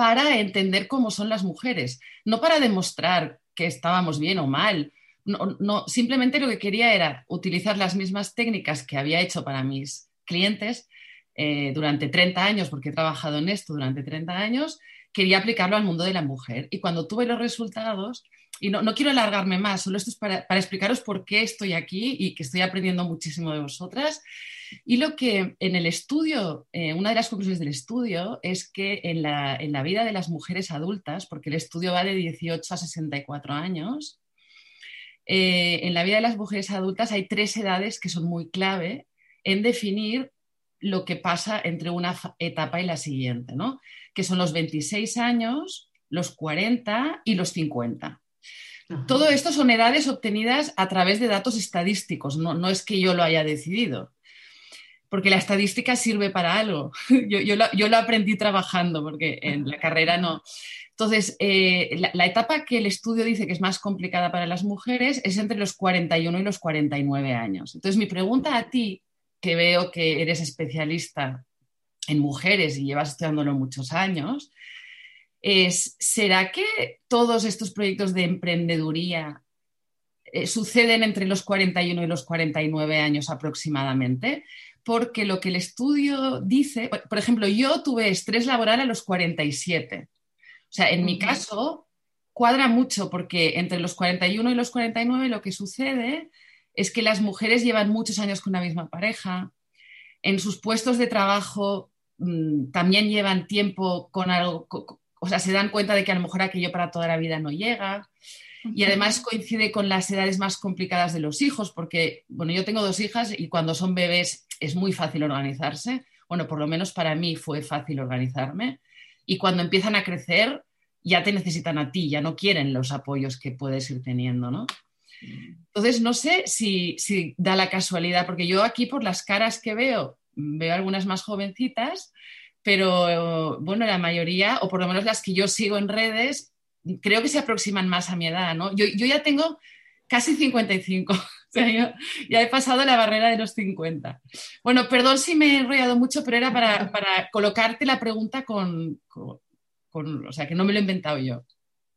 para entender cómo son las mujeres, no para demostrar que estábamos bien o mal. No, simplemente lo que quería era utilizar las mismas técnicas que había hecho para mis clientes eh, durante 30 años, porque he trabajado en esto durante 30 años, quería aplicarlo al mundo de la mujer. Y cuando tuve los resultados, y no, quiero alargarme más, solo esto es para, explicaros por qué estoy aquí y que estoy aprendiendo muchísimo de vosotras. Y lo que en el estudio, eh, una de las conclusiones del estudio es que en la, en la, vida de las mujeres adultas, porque el estudio va de 18 a 64 años, eh, en la vida de las mujeres adultas hay tres edades que son muy clave en definir lo que pasa entre una etapa y la siguiente, ¿no? que son los 26 años, los 40 y los 50. Todo esto son edades obtenidas a través de datos estadísticos, no, no es que yo lo haya decidido porque la estadística sirve para algo. Yo, lo, aprendí trabajando, porque en la carrera no. Entonces, eh, la, etapa que el estudio dice que es más complicada para las mujeres es entre los 41 y los 49 años. Entonces, mi pregunta a ti, que veo que eres especialista en mujeres y llevas estudiándolo muchos años, es, ¿será que todos estos proyectos de emprendeduría eh, suceden entre los 41 y los 49 años aproximadamente? porque lo que el estudio dice, por ejemplo, yo tuve estrés laboral a los 47. O sea, en mi caso cuadra mucho porque entre los 41 y los 49 lo que sucede es que las mujeres llevan muchos años con la misma pareja, en sus puestos de trabajo mm, también llevan tiempo con algo, o sea, se dan cuenta de que a lo mejor aquello para toda la vida no llega. Y además coincide con las edades más complicadas de los hijos, porque, bueno, yo tengo dos hijas y cuando son bebés es muy fácil organizarse. Bueno, por lo menos para mí fue fácil organizarme. Y cuando empiezan a crecer, ya te necesitan a ti, ya no quieren los apoyos que puedes ir teniendo, ¿no? Entonces, no sé si, si da la casualidad, porque yo aquí por las caras que veo, veo algunas más jovencitas, pero bueno, la mayoría, o por lo menos las que yo sigo en redes, creo que se aproximan más a mi edad, ¿no? Yo, ya tengo casi 55, o sea, yo ya he pasado la barrera de los 50. Bueno, perdón si me he enrollado mucho, pero era para, colocarte la pregunta con, con, o sea, que no me lo he inventado yo.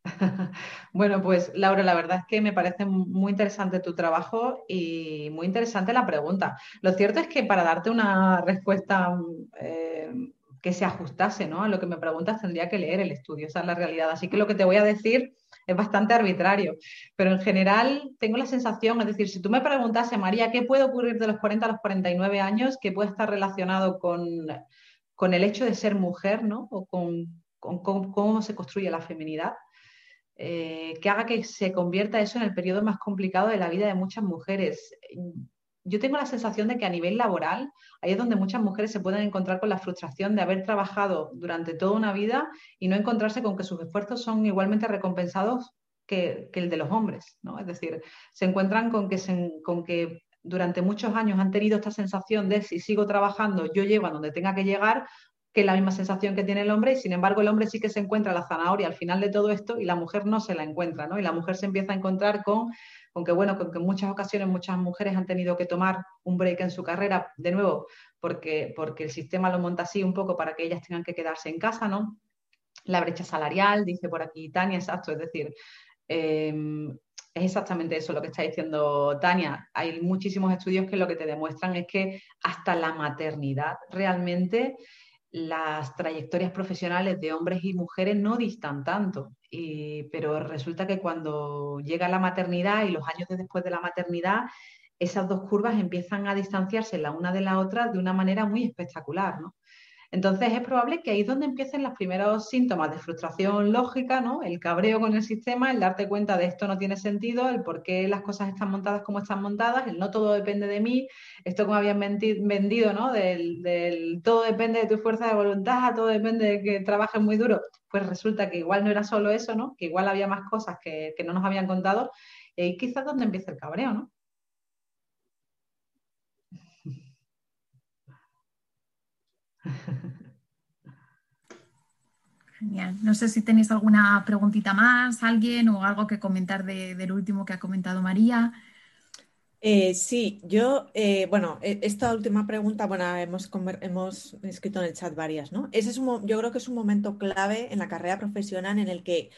Bueno, pues Laura, la verdad es que me parece muy interesante tu trabajo y muy interesante la pregunta. Lo cierto es que para darte una respuesta eh, que se ajustase ¿no? a lo que me preguntas, tendría que leer el estudio, esa es la realidad. Así que lo que te voy a decir es bastante arbitrario, pero en general tengo la sensación, es decir, si tú me preguntase, María, ¿qué puede ocurrir de los 40 a los 49 años que puede estar relacionado con, con el hecho de ser mujer, ¿no? O con, cómo se construye la feminidad? Eh, que haga que se convierta eso en el periodo más complicado de la vida de muchas mujeres yo tengo la sensación de que a nivel laboral, ahí es donde muchas mujeres se pueden encontrar con la frustración de haber trabajado durante toda una vida y no encontrarse con que sus esfuerzos son igualmente recompensados que, el de los hombres, ¿no? Es decir, se encuentran con que, con que durante muchos años han tenido esta sensación de si sigo trabajando, yo llego a donde tenga que llegar, que es la misma sensación que tiene el hombre, y sin embargo el hombre sí que se encuentra la zanahoria al final de todo esto y la mujer no se la encuentra, ¿no? Y la mujer se empieza a encontrar con aunque bueno, con que en muchas ocasiones muchas mujeres han tenido que tomar un break en su carrera, de nuevo, porque, porque el sistema lo monta así un poco para que ellas tengan que quedarse en casa, ¿no? La brecha salarial, dice por aquí Tania, exacto, es decir, em, es exactamente eso lo que está diciendo Tania. Hay muchísimos estudios que lo que te demuestran es que hasta la maternidad realmente las trayectorias profesionales de hombres y mujeres no distan tanto, pero resulta que cuando llega la maternidad y los años después de la maternidad, esas dos curvas empiezan a distanciarse la una de la otra de una manera muy espectacular, ¿no? Entonces es probable que ahí es donde empiecen los primeros síntomas de frustración lógica, ¿no? El cabreo con el sistema, el darte cuenta de esto no tiene sentido, el por qué las cosas están montadas como están montadas, el no todo depende de mí, esto como habían vendido, ¿no? Del, todo depende de tu fuerza de voluntad, todo depende de que trabajes muy duro. Pues resulta que igual no era solo eso, ¿no? Que igual había más cosas que, no nos habían contado. Y ahí quizás donde empieza el cabreo, ¿no? Genial. No sé si tenéis alguna preguntita más, alguien o algo que comentar del último que ha comentado María. Eh, sí, yo, eh, bueno, e, esta última pregunta, bueno, hemos, hemos escrito en el chat varias, ¿no? Ese es un, yo creo que es un momento clave en la carrera profesional en el que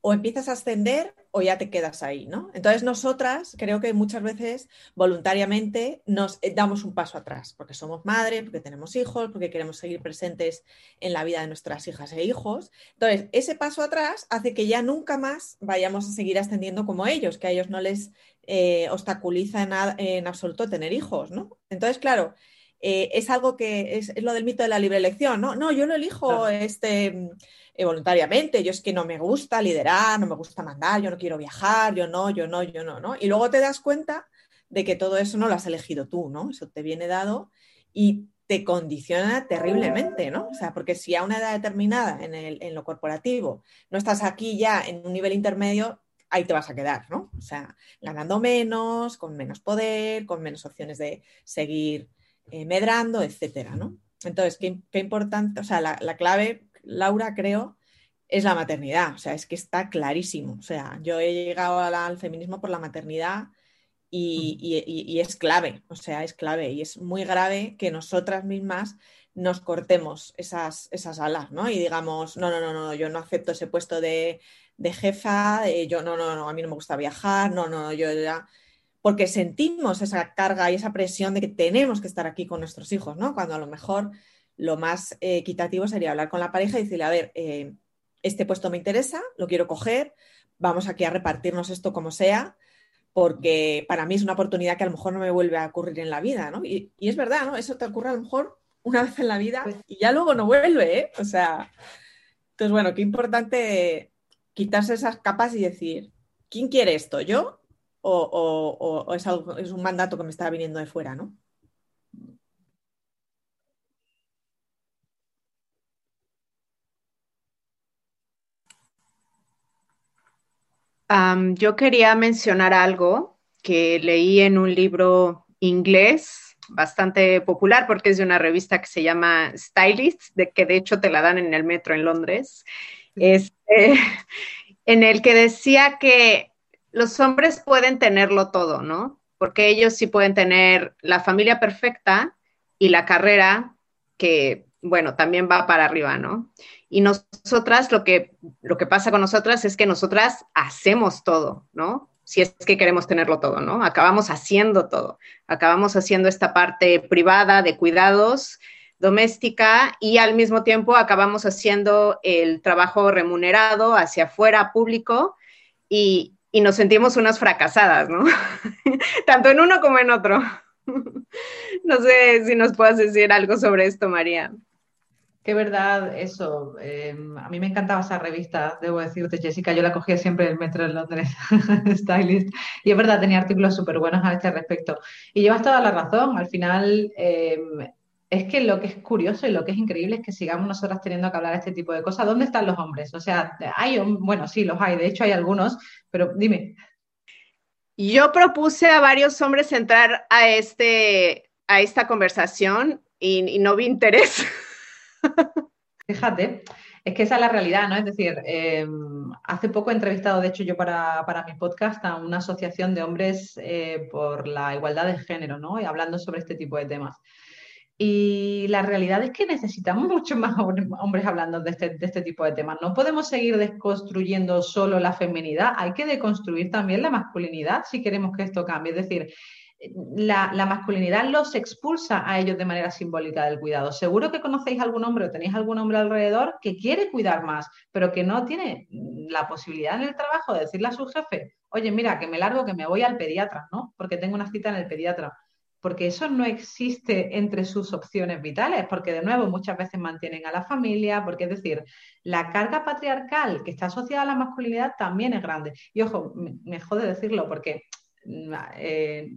o empiezas a ascender o ya te quedas ahí, ¿no? Entonces nosotras creo que muchas veces voluntariamente nos eh, damos un paso atrás, porque somos madres, porque tenemos hijos, porque queremos seguir presentes en la vida de nuestras hijas e hijos. Entonces, ese paso atrás hace que ya nunca más vayamos a seguir ascendiendo como ellos, que a ellos no les eh, obstaculiza en, absoluto tener hijos, ¿no? Entonces, claro, eh, es algo que es, lo del mito de la libre elección, ¿no? No, yo no elijo este eh, voluntariamente, yo es que no me gusta liderar, no me gusta mandar, yo no quiero viajar, yo no, yo no, yo no, ¿no? Y luego te das cuenta de que todo eso no lo has elegido tú, ¿no? Eso te viene dado y te condiciona terriblemente, ¿no? O sea, porque si a una edad determinada en, el, en lo corporativo no estás aquí ya en un nivel intermedio, ahí te vas a quedar, ¿no? O sea, ganando menos, con menos poder, con menos opciones de seguir eh, medrando, etcétera, ¿no? Entonces, qué, importante, o sea, la clave Laura, creo, es la maternidad. O sea, es que está clarísimo. O sea, yo he llegado al feminismo por la maternidad y, es clave. O sea, es clave. Y es muy grave que nosotras mismas nos cortemos esas, esas alas, ¿no? Y digamos, no, no, no, no, yo no acepto ese puesto de, jefa, yo no, no, no, a mí no me gusta viajar, no, no, yo ya porque sentimos esa carga y esa presión de que tenemos que estar aquí con nuestros hijos, ¿no? Cuando a lo mejor lo más eh, equitativo sería hablar con la pareja y decirle, a ver, eh, este puesto me interesa, lo quiero coger, vamos aquí a repartirnos esto como sea, porque para mí es una oportunidad que a lo mejor no me vuelve a ocurrir en la vida, ¿no? Y, es verdad, ¿no? Eso te ocurre a lo mejor una vez en la vida pues y ya luego no vuelve, ¿eh? O sea, Entonces, bueno, qué importante quitarse esas capas y decir, ¿quién quiere esto? ¿Yo? ¿O, es, algo, es un mandato que me está viniendo de fuera, ¿no? yo quería mencionar algo que leí en un libro inglés bastante popular porque es de una revista que se llama Stylist, de que de hecho te la dan en el metro en Londres, este, en el que decía que los hombres pueden tenerlo todo, ¿no? Porque ellos sí pueden tener la familia perfecta y la carrera que, bueno, también va para arriba, ¿no? Y nosotras, lo que, lo que pasa con nosotras es que nosotras hacemos todo, ¿no? Si es que queremos tenerlo todo, ¿no? Acabamos haciendo todo. Acabamos haciendo esta parte privada de cuidados doméstica y al mismo tiempo acabamos haciendo el trabajo remunerado hacia afuera, público, y, y nos sentimos unas fracasadas, ¿no? Tanto en uno como en otro. no sé si nos puedas decir algo sobre esto, María. Qué verdad, eso. Eh, a mí me encantaba esa revista, debo decirte, Jessica. Yo la cogía siempre en el metro de Londres, Stylist. Y es verdad, tenía artículos súper buenos a este respecto. Y llevas toda la razón. Al final, eh, es que lo que es curioso y lo que es increíble es que sigamos nosotras teniendo que hablar este tipo de cosas. ¿Dónde están los hombres? O sea, hay, bueno, sí, los hay. De hecho, hay algunos, pero dime. Yo propuse a varios hombres entrar a, este, a esta conversación y no vi interés. Fíjate, es que esa es la realidad, ¿no? Es decir, em, hace poco he entrevistado, de hecho, yo para, mi podcast a una asociación de hombres eh, por la igualdad de género, ¿no? Y hablando sobre este tipo de temas. Y la realidad es que necesitamos muchos más hombres hablando de este, de este, tipo de temas. No podemos seguir desconstruyendo solo la feminidad, hay que deconstruir también la masculinidad si queremos que esto cambie. Es decir, la, masculinidad los expulsa a ellos de manera simbólica del cuidado. Seguro que conocéis algún hombre o tenéis algún hombre alrededor que quiere cuidar más, pero que no tiene la posibilidad en el trabajo de decirle a su jefe, oye, mira, que me largo, que me voy al pediatra, ¿no? Porque tengo una cita en el pediatra. Porque eso no existe entre sus opciones vitales, porque de nuevo muchas veces mantienen a la familia, porque es decir, la carga patriarcal que está asociada a la masculinidad también es grande. Y ojo, me, jode decirlo porque mm, eh,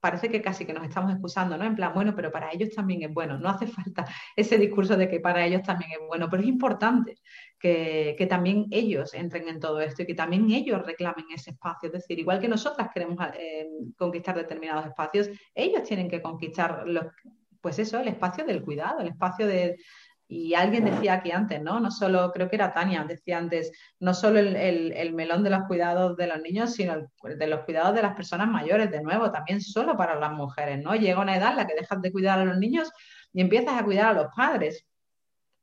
parece que casi que nos estamos excusando, ¿no? En plan, bueno, pero para ellos también es bueno. No hace falta ese discurso de que para ellos también es bueno, pero es importante que, también ellos entren en todo esto y que también ellos reclamen ese espacio. Es decir, igual que nosotras queremos eh, conquistar determinados espacios, ellos tienen que conquistar los, pues eso, el espacio del cuidado, el espacio de, y alguien decía aquí antes, ¿no? No solo, creo que era Tania, decía antes, no solo el, melón de los cuidados de los niños, sino el de los cuidados de las personas mayores, de nuevo, también solo para las mujeres, ¿no? Llega una edad en la que dejas de cuidar a los niños y empiezas a cuidar a los padres.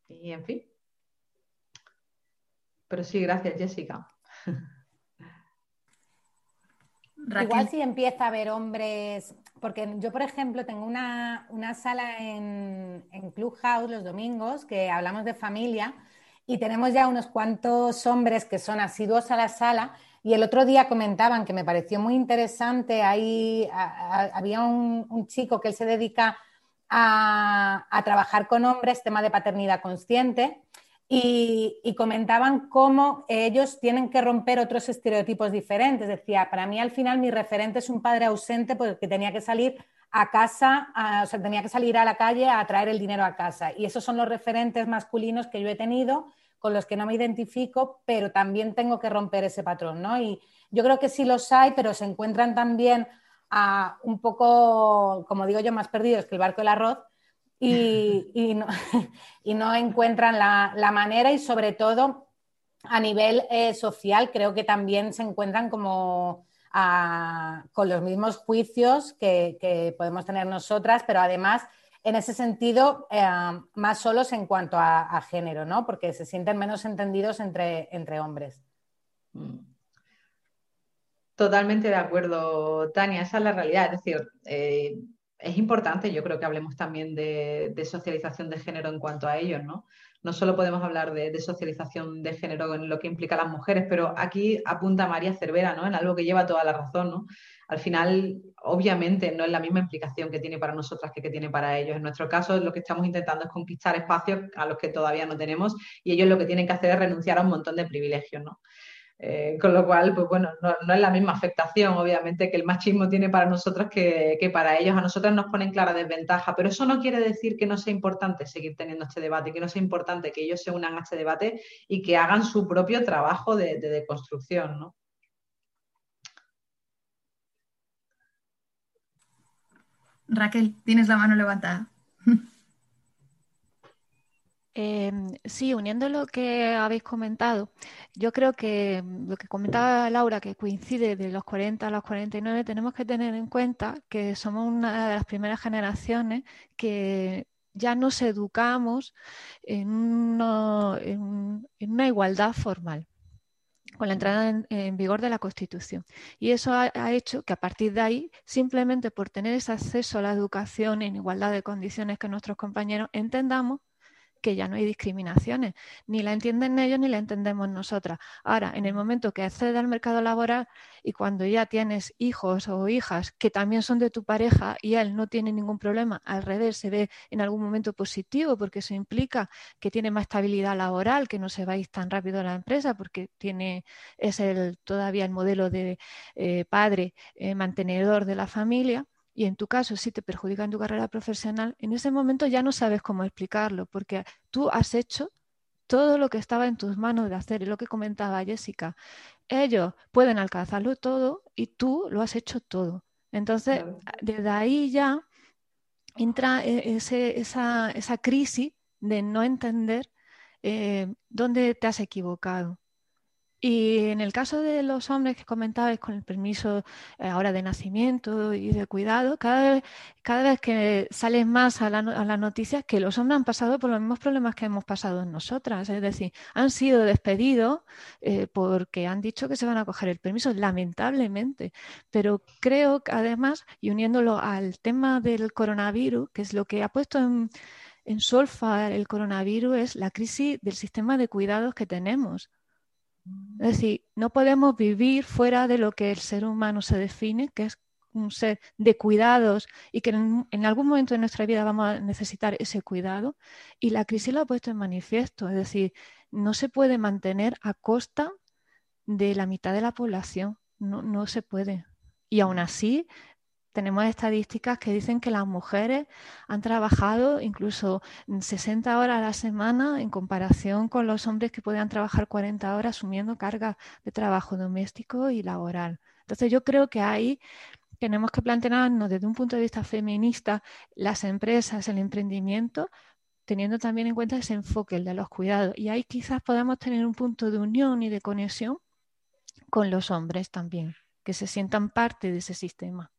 Y en fin. Pero sí, gracias, Jessica. Igual si empieza a haber hombres, porque yo, por ejemplo, tengo una, sala en, en, Clubhouse los domingos que hablamos de familia y tenemos ya unos cuantos hombres que son asiduos a la sala y el otro día comentaban que me pareció muy interesante, ahí había un, chico que él se dedica a, a trabajar con hombres, tema de paternidad consciente y, comentaban cómo ellos tienen que romper otros estereotipos diferentes. Decía, para mí al final mi referente es un padre ausente porque tenía que salir a casa, o sea, tenía que salir a la calle a traer el dinero a casa. Y esos son los referentes masculinos que yo he tenido, con los que no me identifico, pero también tengo que romper ese patrón, ¿no? Y yo creo que sí los hay, pero se encuentran también a un poco, como digo yo, más perdidos que el barco del arroz, y, no, encuentran la, manera y sobre todo a nivel eh, social creo que también se encuentran como ah, con los mismos juicios que, podemos tener nosotras, pero además en ese sentido eh, más solos en cuanto a, género, ¿no? Porque se sienten menos entendidos entre, hombres. Mm. Totalmente de acuerdo, Tania, esa es la realidad. Es decir, eh, es importante, yo creo que hablemos también de, socialización de género en cuanto a ellos, ¿no? No solo podemos hablar de, socialización de género en lo que implica a las mujeres, pero aquí apunta María Cervera, ¿no? En algo que lleva toda la razón, ¿no? al final, obviamente, no es la misma implicación que tiene para nosotras que que tiene para ellos. En nuestro caso, lo que estamos intentando es conquistar espacios a los que todavía no tenemos y ellos lo que tienen que hacer es renunciar a un montón de privilegios, ¿no? Eh, con lo cual, pues bueno, no, es la misma afectación, obviamente, que el machismo tiene para nosotros que, para ellos. A nosotros nos ponen clara desventaja, pero eso no quiere decir que no sea importante seguir teniendo este debate, que no sea importante que ellos se unan a este debate y que hagan su propio trabajo de, de deconstrucción, ¿no? Raquel, tienes la mano levantada. Em, sí, uniendo lo que habéis comentado, yo creo que lo que comentaba Laura, que coincide de los 40 a los 49, tenemos que tener en cuenta que somos una de las primeras generaciones que ya nos educamos en una igualdad formal con la entrada en, vigor de la Constitución. Y eso ha, hecho que a partir de ahí, simplemente por tener ese acceso a la educación en igualdad de condiciones que nuestros compañeros, entendamos que ya no hay discriminaciones, ni la entienden ellos ni la entendemos nosotras. Ahora, en el momento que accedes al mercado laboral y cuando ya tienes hijos o hijas que también son de tu pareja y él no tiene ningún problema, al revés, se ve en algún momento positivo porque eso implica que tiene más estabilidad laboral, que no se va a ir tan rápido a la empresa porque tiene, es el, todavía el modelo de eh, padre eh, mantenedor de la familia y en tu caso si te perjudica en tu carrera profesional, en ese momento ya no sabes cómo explicarlo, porque tú has hecho todo lo que estaba en tus manos de hacer, y lo que comentaba Jessica. Ellos pueden alcanzarlo todo y tú lo has hecho todo. Entonces, desde ahí ya entra e, esa, crisis de no entender eh, dónde te has equivocado. Y en el caso de los hombres que comentabais con el permiso eh, ahora de nacimiento y de cuidado, cada vez, cada vez que salen más a, las noticias que los hombres han pasado por los mismos problemas que hemos pasado nosotras, es decir, han sido despedidos eh, porque han dicho que se van a coger el permiso, lamentablemente. Pero creo que además, y uniéndolo al tema del coronavirus, que es lo que ha puesto en, en solfa el coronavirus, es la crisis del sistema de cuidados que tenemos es decir, no podemos vivir fuera de lo que el ser humano se define, que es un ser de cuidados y que en, algún momento de nuestra vida vamos a necesitar ese cuidado. Y la crisis lo ha puesto en manifiesto, es decir, no se puede mantener a costa de la mitad de la población, no, no se puede. Y aún así, tenemos estadísticas que dicen que las mujeres han trabajado incluso 60 horas a la semana en comparación con los hombres que podían trabajar 40 horas asumiendo cargas de trabajo doméstico y laboral. Entonces yo creo que ahí tenemos que plantearnos desde un punto de vista feminista las empresas, el emprendimiento, teniendo también en cuenta ese enfoque, el de los cuidados. Y ahí quizás podamos tener un punto de unión y de conexión con los hombres también, que se sientan parte de ese sistema.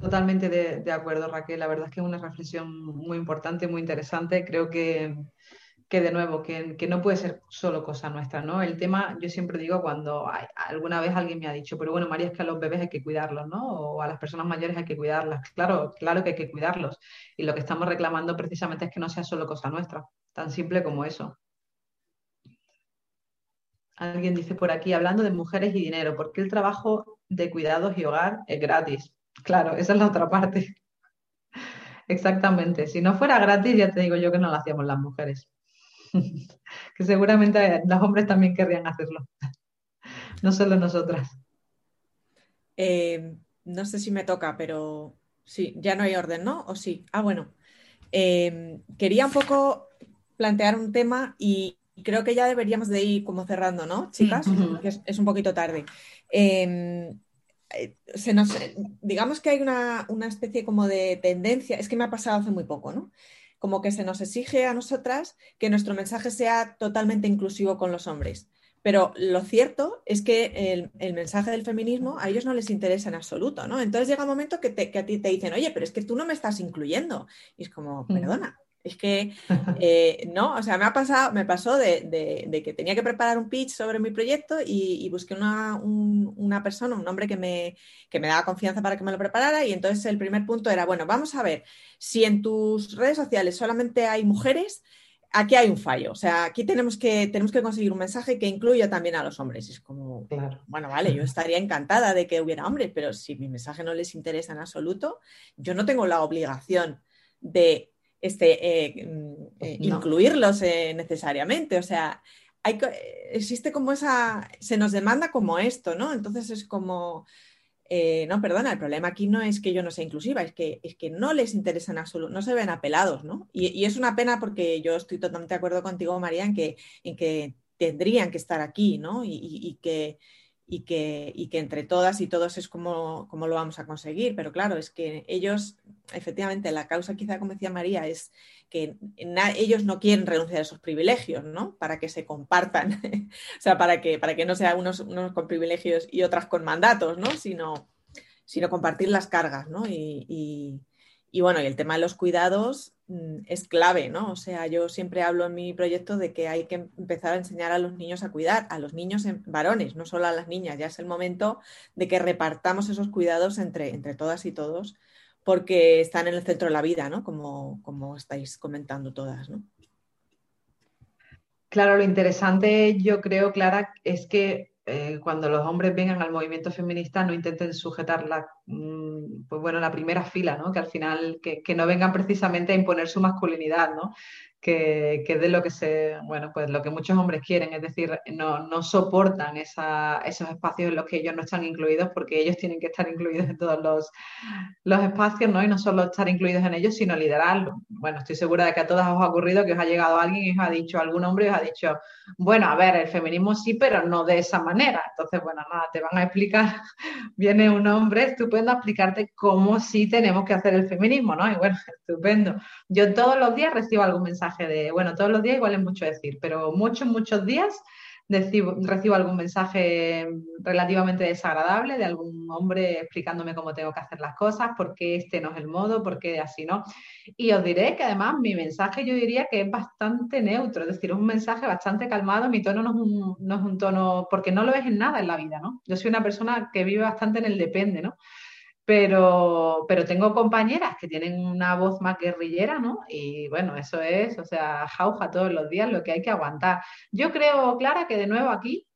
Totalmente de, acuerdo, Raquel. La verdad es que es una reflexión muy importante, muy interesante. Creo que, de nuevo, que, no puede ser solo cosa nuestra, ¿no? El tema, yo siempre digo cuando alguna vez alguien me ha dicho, pero bueno, María, es que a los bebés hay que cuidarlos, ¿no? O a las personas mayores hay que cuidarlas. Claro, claro que hay que cuidarlos. Y lo que estamos reclamando precisamente es que no sea solo cosa nuestra, tan simple como eso. Alguien dice por aquí, hablando de mujeres y dinero, ¿por qué el trabajo de cuidados y hogar es gratis? Claro, esa es la otra parte. Exactamente. Si no fuera gratis, ya te digo yo que no lo hacíamos las mujeres. que seguramente los hombres también querrían hacerlo. no solo nosotras. Eh, no sé si me toca, pero sí, ya no hay orden, ¿no? ¿O sí? Ah, bueno. Eh, quería un poco plantear un tema y creo que ya deberíamos de ir como cerrando, ¿no, chicas? es, un poquito tarde. Eh, eh, se nos, digamos que hay una, especie como de tendencia, es que me ha pasado hace muy poco, ¿no? Como que se nos exige a nosotras que nuestro mensaje sea totalmente inclusivo con los hombres. Pero lo cierto es que el, mensaje del feminismo a ellos no les interesa en absoluto, ¿no? Entonces llega un momento que, que, a ti te dicen, oye, pero es que tú no me estás incluyendo. Y es como, perdona, es que, eh, no, o sea, me ha pasado, me pasó de, que tenía que preparar un pitch sobre mi proyecto y, busqué una, persona, un hombre que me, que me daba confianza para que me lo preparara y entonces el primer punto era, bueno, vamos a ver, si en tus redes sociales solamente hay mujeres, aquí hay un fallo. O sea, aquí tenemos que, tenemos que conseguir un mensaje que incluya también a los hombres. es como, bueno, vale, yo estaría encantada de que hubiera hombres, pero si mi mensaje no les interesa en absoluto, yo no tengo la obligación de este, eh, mm, eh, incluirlos eh, necesariamente. O sea, hay, existe como esa, se nos demanda como esto, ¿no? Entonces es como, no, perdona, el problema aquí no es que yo no sea inclusiva, es que, es que no les interesa en absoluto, no se ven apelados, ¿no? Y, es una pena porque yo estoy totalmente de acuerdo contigo, María, en que, en que tendrían que estar aquí, ¿no? y que y que, y que entre todas y todos es como, como, lo vamos a conseguir. Pero claro, es que ellos, efectivamente, la causa quizá, como decía María, es que ellos no quieren renunciar a esos privilegios, ¿no? Para que se compartan, o sea, para que, para que no sean unos, unos, con privilegios y otras con mandatos, ¿no? Sino, sino compartir las cargas, ¿no? y, y bueno, y el tema de los cuidados es clave, ¿no? O sea, yo siempre hablo en mi proyecto de que hay que empezar a enseñar a los niños a cuidar, a los niños varones, no solo a las niñas. Ya es el momento de que repartamos esos cuidados entre, entre todas y todos, porque están en el centro de la vida, ¿no? Como, como estáis comentando todas, ¿no? Claro, lo interesante yo creo, Clara, es que eh, cuando los hombres vengan al movimiento feminista no intenten sujetar la, mm, pues bueno, la primera fila, ¿no? Que al final, que, que, no vengan precisamente a imponer su masculinidad, ¿no? Que, que, de lo que se, bueno, pues lo que muchos hombres quieren, es decir, no, no soportan esa, esos espacios en los que ellos no están incluidos porque ellos tienen que estar incluidos en todos los, los espacios, ¿no? Y no solo estar incluidos en ellos, sino liderarlo. Bueno, estoy segura de que a todas os ha ocurrido que os ha llegado alguien y os ha dicho, algún hombre os ha dicho, bueno, a ver, el feminismo sí, pero no de esa manera. Entonces, bueno, nada, te van a explicar, viene un hombre estupendo a explicarte cómo sí tenemos que hacer el feminismo, ¿no? Y bueno, estupendo. Yo todos los días recibo algún mensaje de, bueno, todos los días igual es mucho decir, pero muchos, muchos días recibo, algún mensaje relativamente desagradable de algún hombre explicándome cómo tengo que hacer las cosas, por qué este no es el modo, por qué así no. Y os diré que además mi mensaje yo diría que es bastante neutro, es decir, un mensaje bastante calmado, mi tono no es un, no es un tono, porque no lo es en nada en la vida, ¿no? Yo soy una persona que vive bastante en el depende, ¿no? Pero, pero tengo compañeras que tienen una voz más guerrillera, ¿no? Y bueno, eso es, o sea, jauja todos los días lo que hay que aguantar. Yo creo, Clara, que de nuevo aquí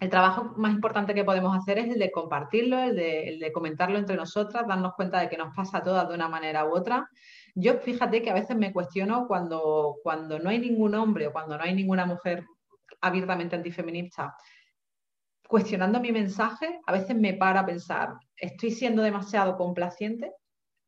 el trabajo más importante que podemos hacer es el de compartirlo, el de, el de, comentarlo entre nosotras, darnos cuenta de que nos pasa a todas de una manera u otra. Yo fíjate que a veces me cuestiono cuando, cuando no hay ningún hombre o cuando no hay ninguna mujer abiertamente antifeminista cuestionando mi mensaje, a veces me para a pensar, ¿estoy siendo demasiado complaciente?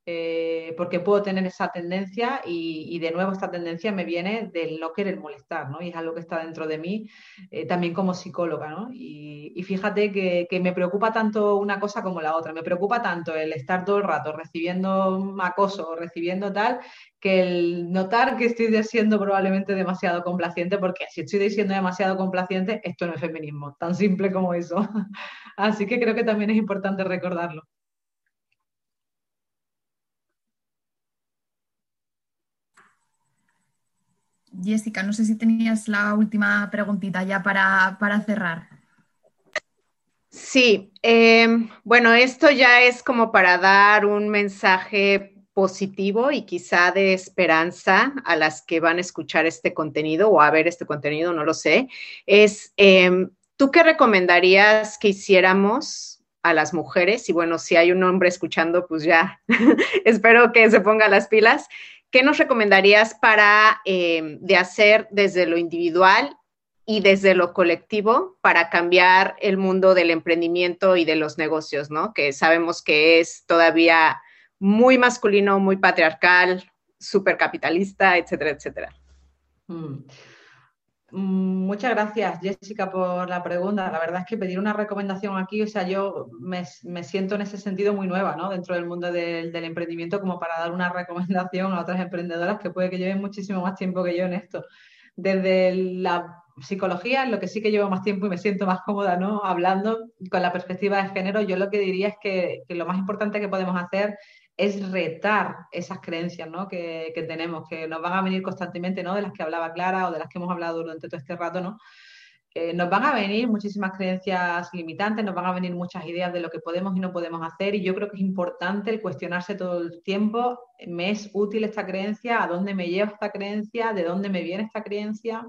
Eh, porque puedo tener esa tendencia y, de nuevo esta tendencia me viene del no querer molestar, ¿no? Y es algo que está dentro de mí eh, también como psicóloga, ¿no? Y, fíjate que, que, me preocupa tanto una cosa como la otra, me preocupa tanto el estar todo el rato recibiendo acoso o recibiendo tal, que el notar que estoy siendo probablemente demasiado complaciente, porque si estoy siendo demasiado complaciente, esto no es feminismo, tan simple como eso. Así que creo que también es importante recordarlo. Jessica, no sé si tenías la última preguntita ya para, cerrar. Sí, em, bueno, esto ya es como para dar un mensaje positivo y quizá de esperanza a las que van a escuchar este contenido o a ver este contenido, no lo sé, es, em, ¿tú qué recomendarías que hiciéramos a las mujeres? Y bueno, si hay un hombre escuchando, pues ya, espero que se ponga las pilas. ¿Qué nos recomendarías para eh, de hacer desde lo individual y desde lo colectivo para cambiar el mundo del emprendimiento y de los negocios, ¿no? Que sabemos que es todavía muy masculino, muy patriarcal, súper capitalista, etcétera, etcétera. Mm. Mm, muchas gracias, Jessica, por la pregunta. La verdad es que pedir una recomendación aquí, o sea, yo me, siento en ese sentido muy nueva, ¿no? Dentro del mundo del, emprendimiento, como para dar una recomendación a otras emprendedoras que puede que lleven muchísimo más tiempo que yo en esto. Desde la psicología, lo que sí que llevo más tiempo y me siento más cómoda, ¿no? Hablando con la perspectiva de género, yo lo que diría es que, que lo más importante que podemos hacer es retar esas creencias ¿no? que, tenemos, que nos van a venir constantemente, ¿no? de las que hablaba Clara o de las que hemos hablado durante todo este rato, ¿no? eh, nos van a venir muchísimas creencias limitantes, nos van a venir muchas ideas de lo que podemos y no podemos hacer y yo creo que es importante el cuestionarse todo el tiempo, ¿me es útil esta creencia? ¿A dónde me lleva esta creencia? ¿De dónde me viene esta creencia?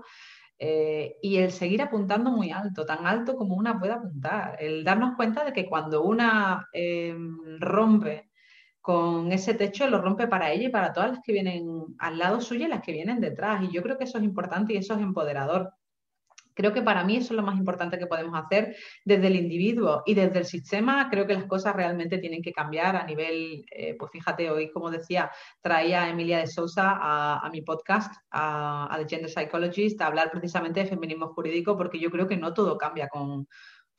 Eh, y el seguir apuntando muy alto, tan alto como una puede apuntar, el darnos cuenta de que cuando una em, rompe con ese techo, lo rompe para ella y para todas las que vienen al lado suyo y las que vienen detrás. Y yo creo que eso es importante y eso es empoderador. Creo que para mí eso es lo más importante que podemos hacer desde el individuo y desde el sistema. Creo que las cosas realmente tienen que cambiar a nivel, eh, pues fíjate, hoy, como decía, traía a Emilia de Sousa a, mi podcast, a, The Gender Psychologist, a hablar precisamente de feminismo jurídico, porque yo creo que no todo cambia con,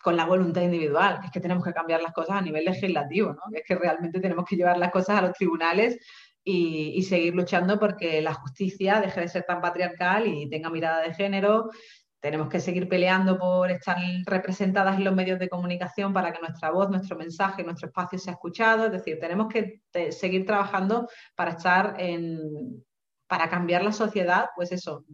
la voluntad individual, que es que tenemos que cambiar las cosas a nivel legislativo, ¿no? que es que realmente tenemos que llevar las cosas a los tribunales y, y, seguir luchando porque la justicia deje de ser tan patriarcal y tenga mirada de género tenemos que seguir peleando por estar representadas en los medios de comunicación para que nuestra voz, nuestro mensaje, nuestro espacio sea escuchado. Es decir, tenemos que seguir trabajando para estar en, para cambiar la sociedad, pues eso,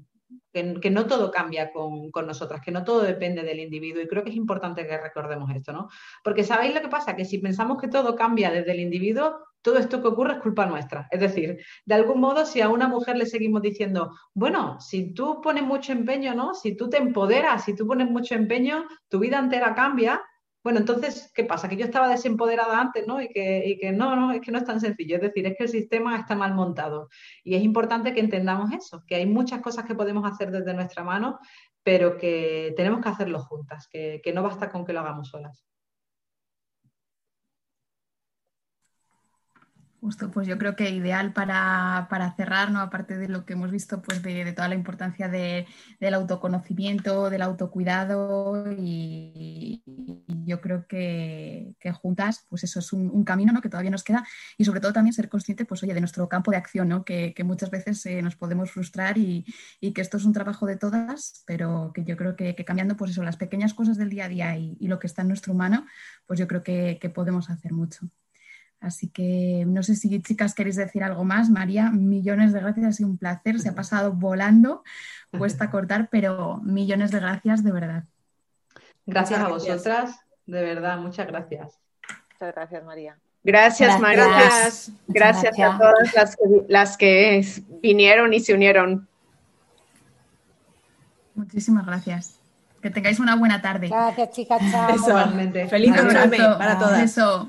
que, no todo cambia con, con, nosotras, que no todo depende del individuo. Y creo que es importante que recordemos esto, ¿no? Porque ¿sabéis lo que pasa? Que si pensamos que todo cambia desde el individuo, todo esto que ocurre es culpa nuestra. Es decir, de algún modo, si a una mujer le seguimos diciendo, bueno, si tú pones mucho empeño, ¿no? Si tú te empoderas, si tú pones mucho empeño, tu vida entera cambia. Bueno, entonces, ¿qué pasa? Que yo estaba desempoderada antes, ¿no? Y que, y que no, no, es que no es tan sencillo. Es decir, es que el sistema está mal montado. Y es importante que entendamos eso, que hay muchas cosas que podemos hacer desde nuestra mano, pero que tenemos que hacerlo juntas, que, que no basta con que lo hagamos solas. Justo, pues yo creo que ideal para, cerrar, ¿no? aparte de lo que hemos visto, pues de, toda la importancia del autoconocimiento, del autocuidado y, yo creo que, juntas, pues eso es un, camino ¿no? que todavía nos queda y sobre todo también ser consciente, pues oye, de nuestro campo de acción, ¿no? que, muchas veces eh, nos podemos frustrar y, que esto es un trabajo de todas, pero que yo creo que, cambiando pues eso, las pequeñas cosas del día a día y, lo que está en nuestro mano, pues yo creo que podemos hacer mucho. Así que no sé si chicas queréis decir algo más. María, millones de gracias, ha sido un placer, se ha pasado volando, cuesta cortar, pero millones de gracias de verdad. Gracias a vosotras, de verdad, muchas gracias. Muchas gracias, María. Gracias, María. Gracias, gracias, a todas las que, las que vinieron y se unieron. Muchísimas gracias. Que tengáis una buena tarde. Gracias, chicas. Chao. Feliz noche para todas. Eso.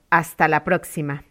Hasta la próxima.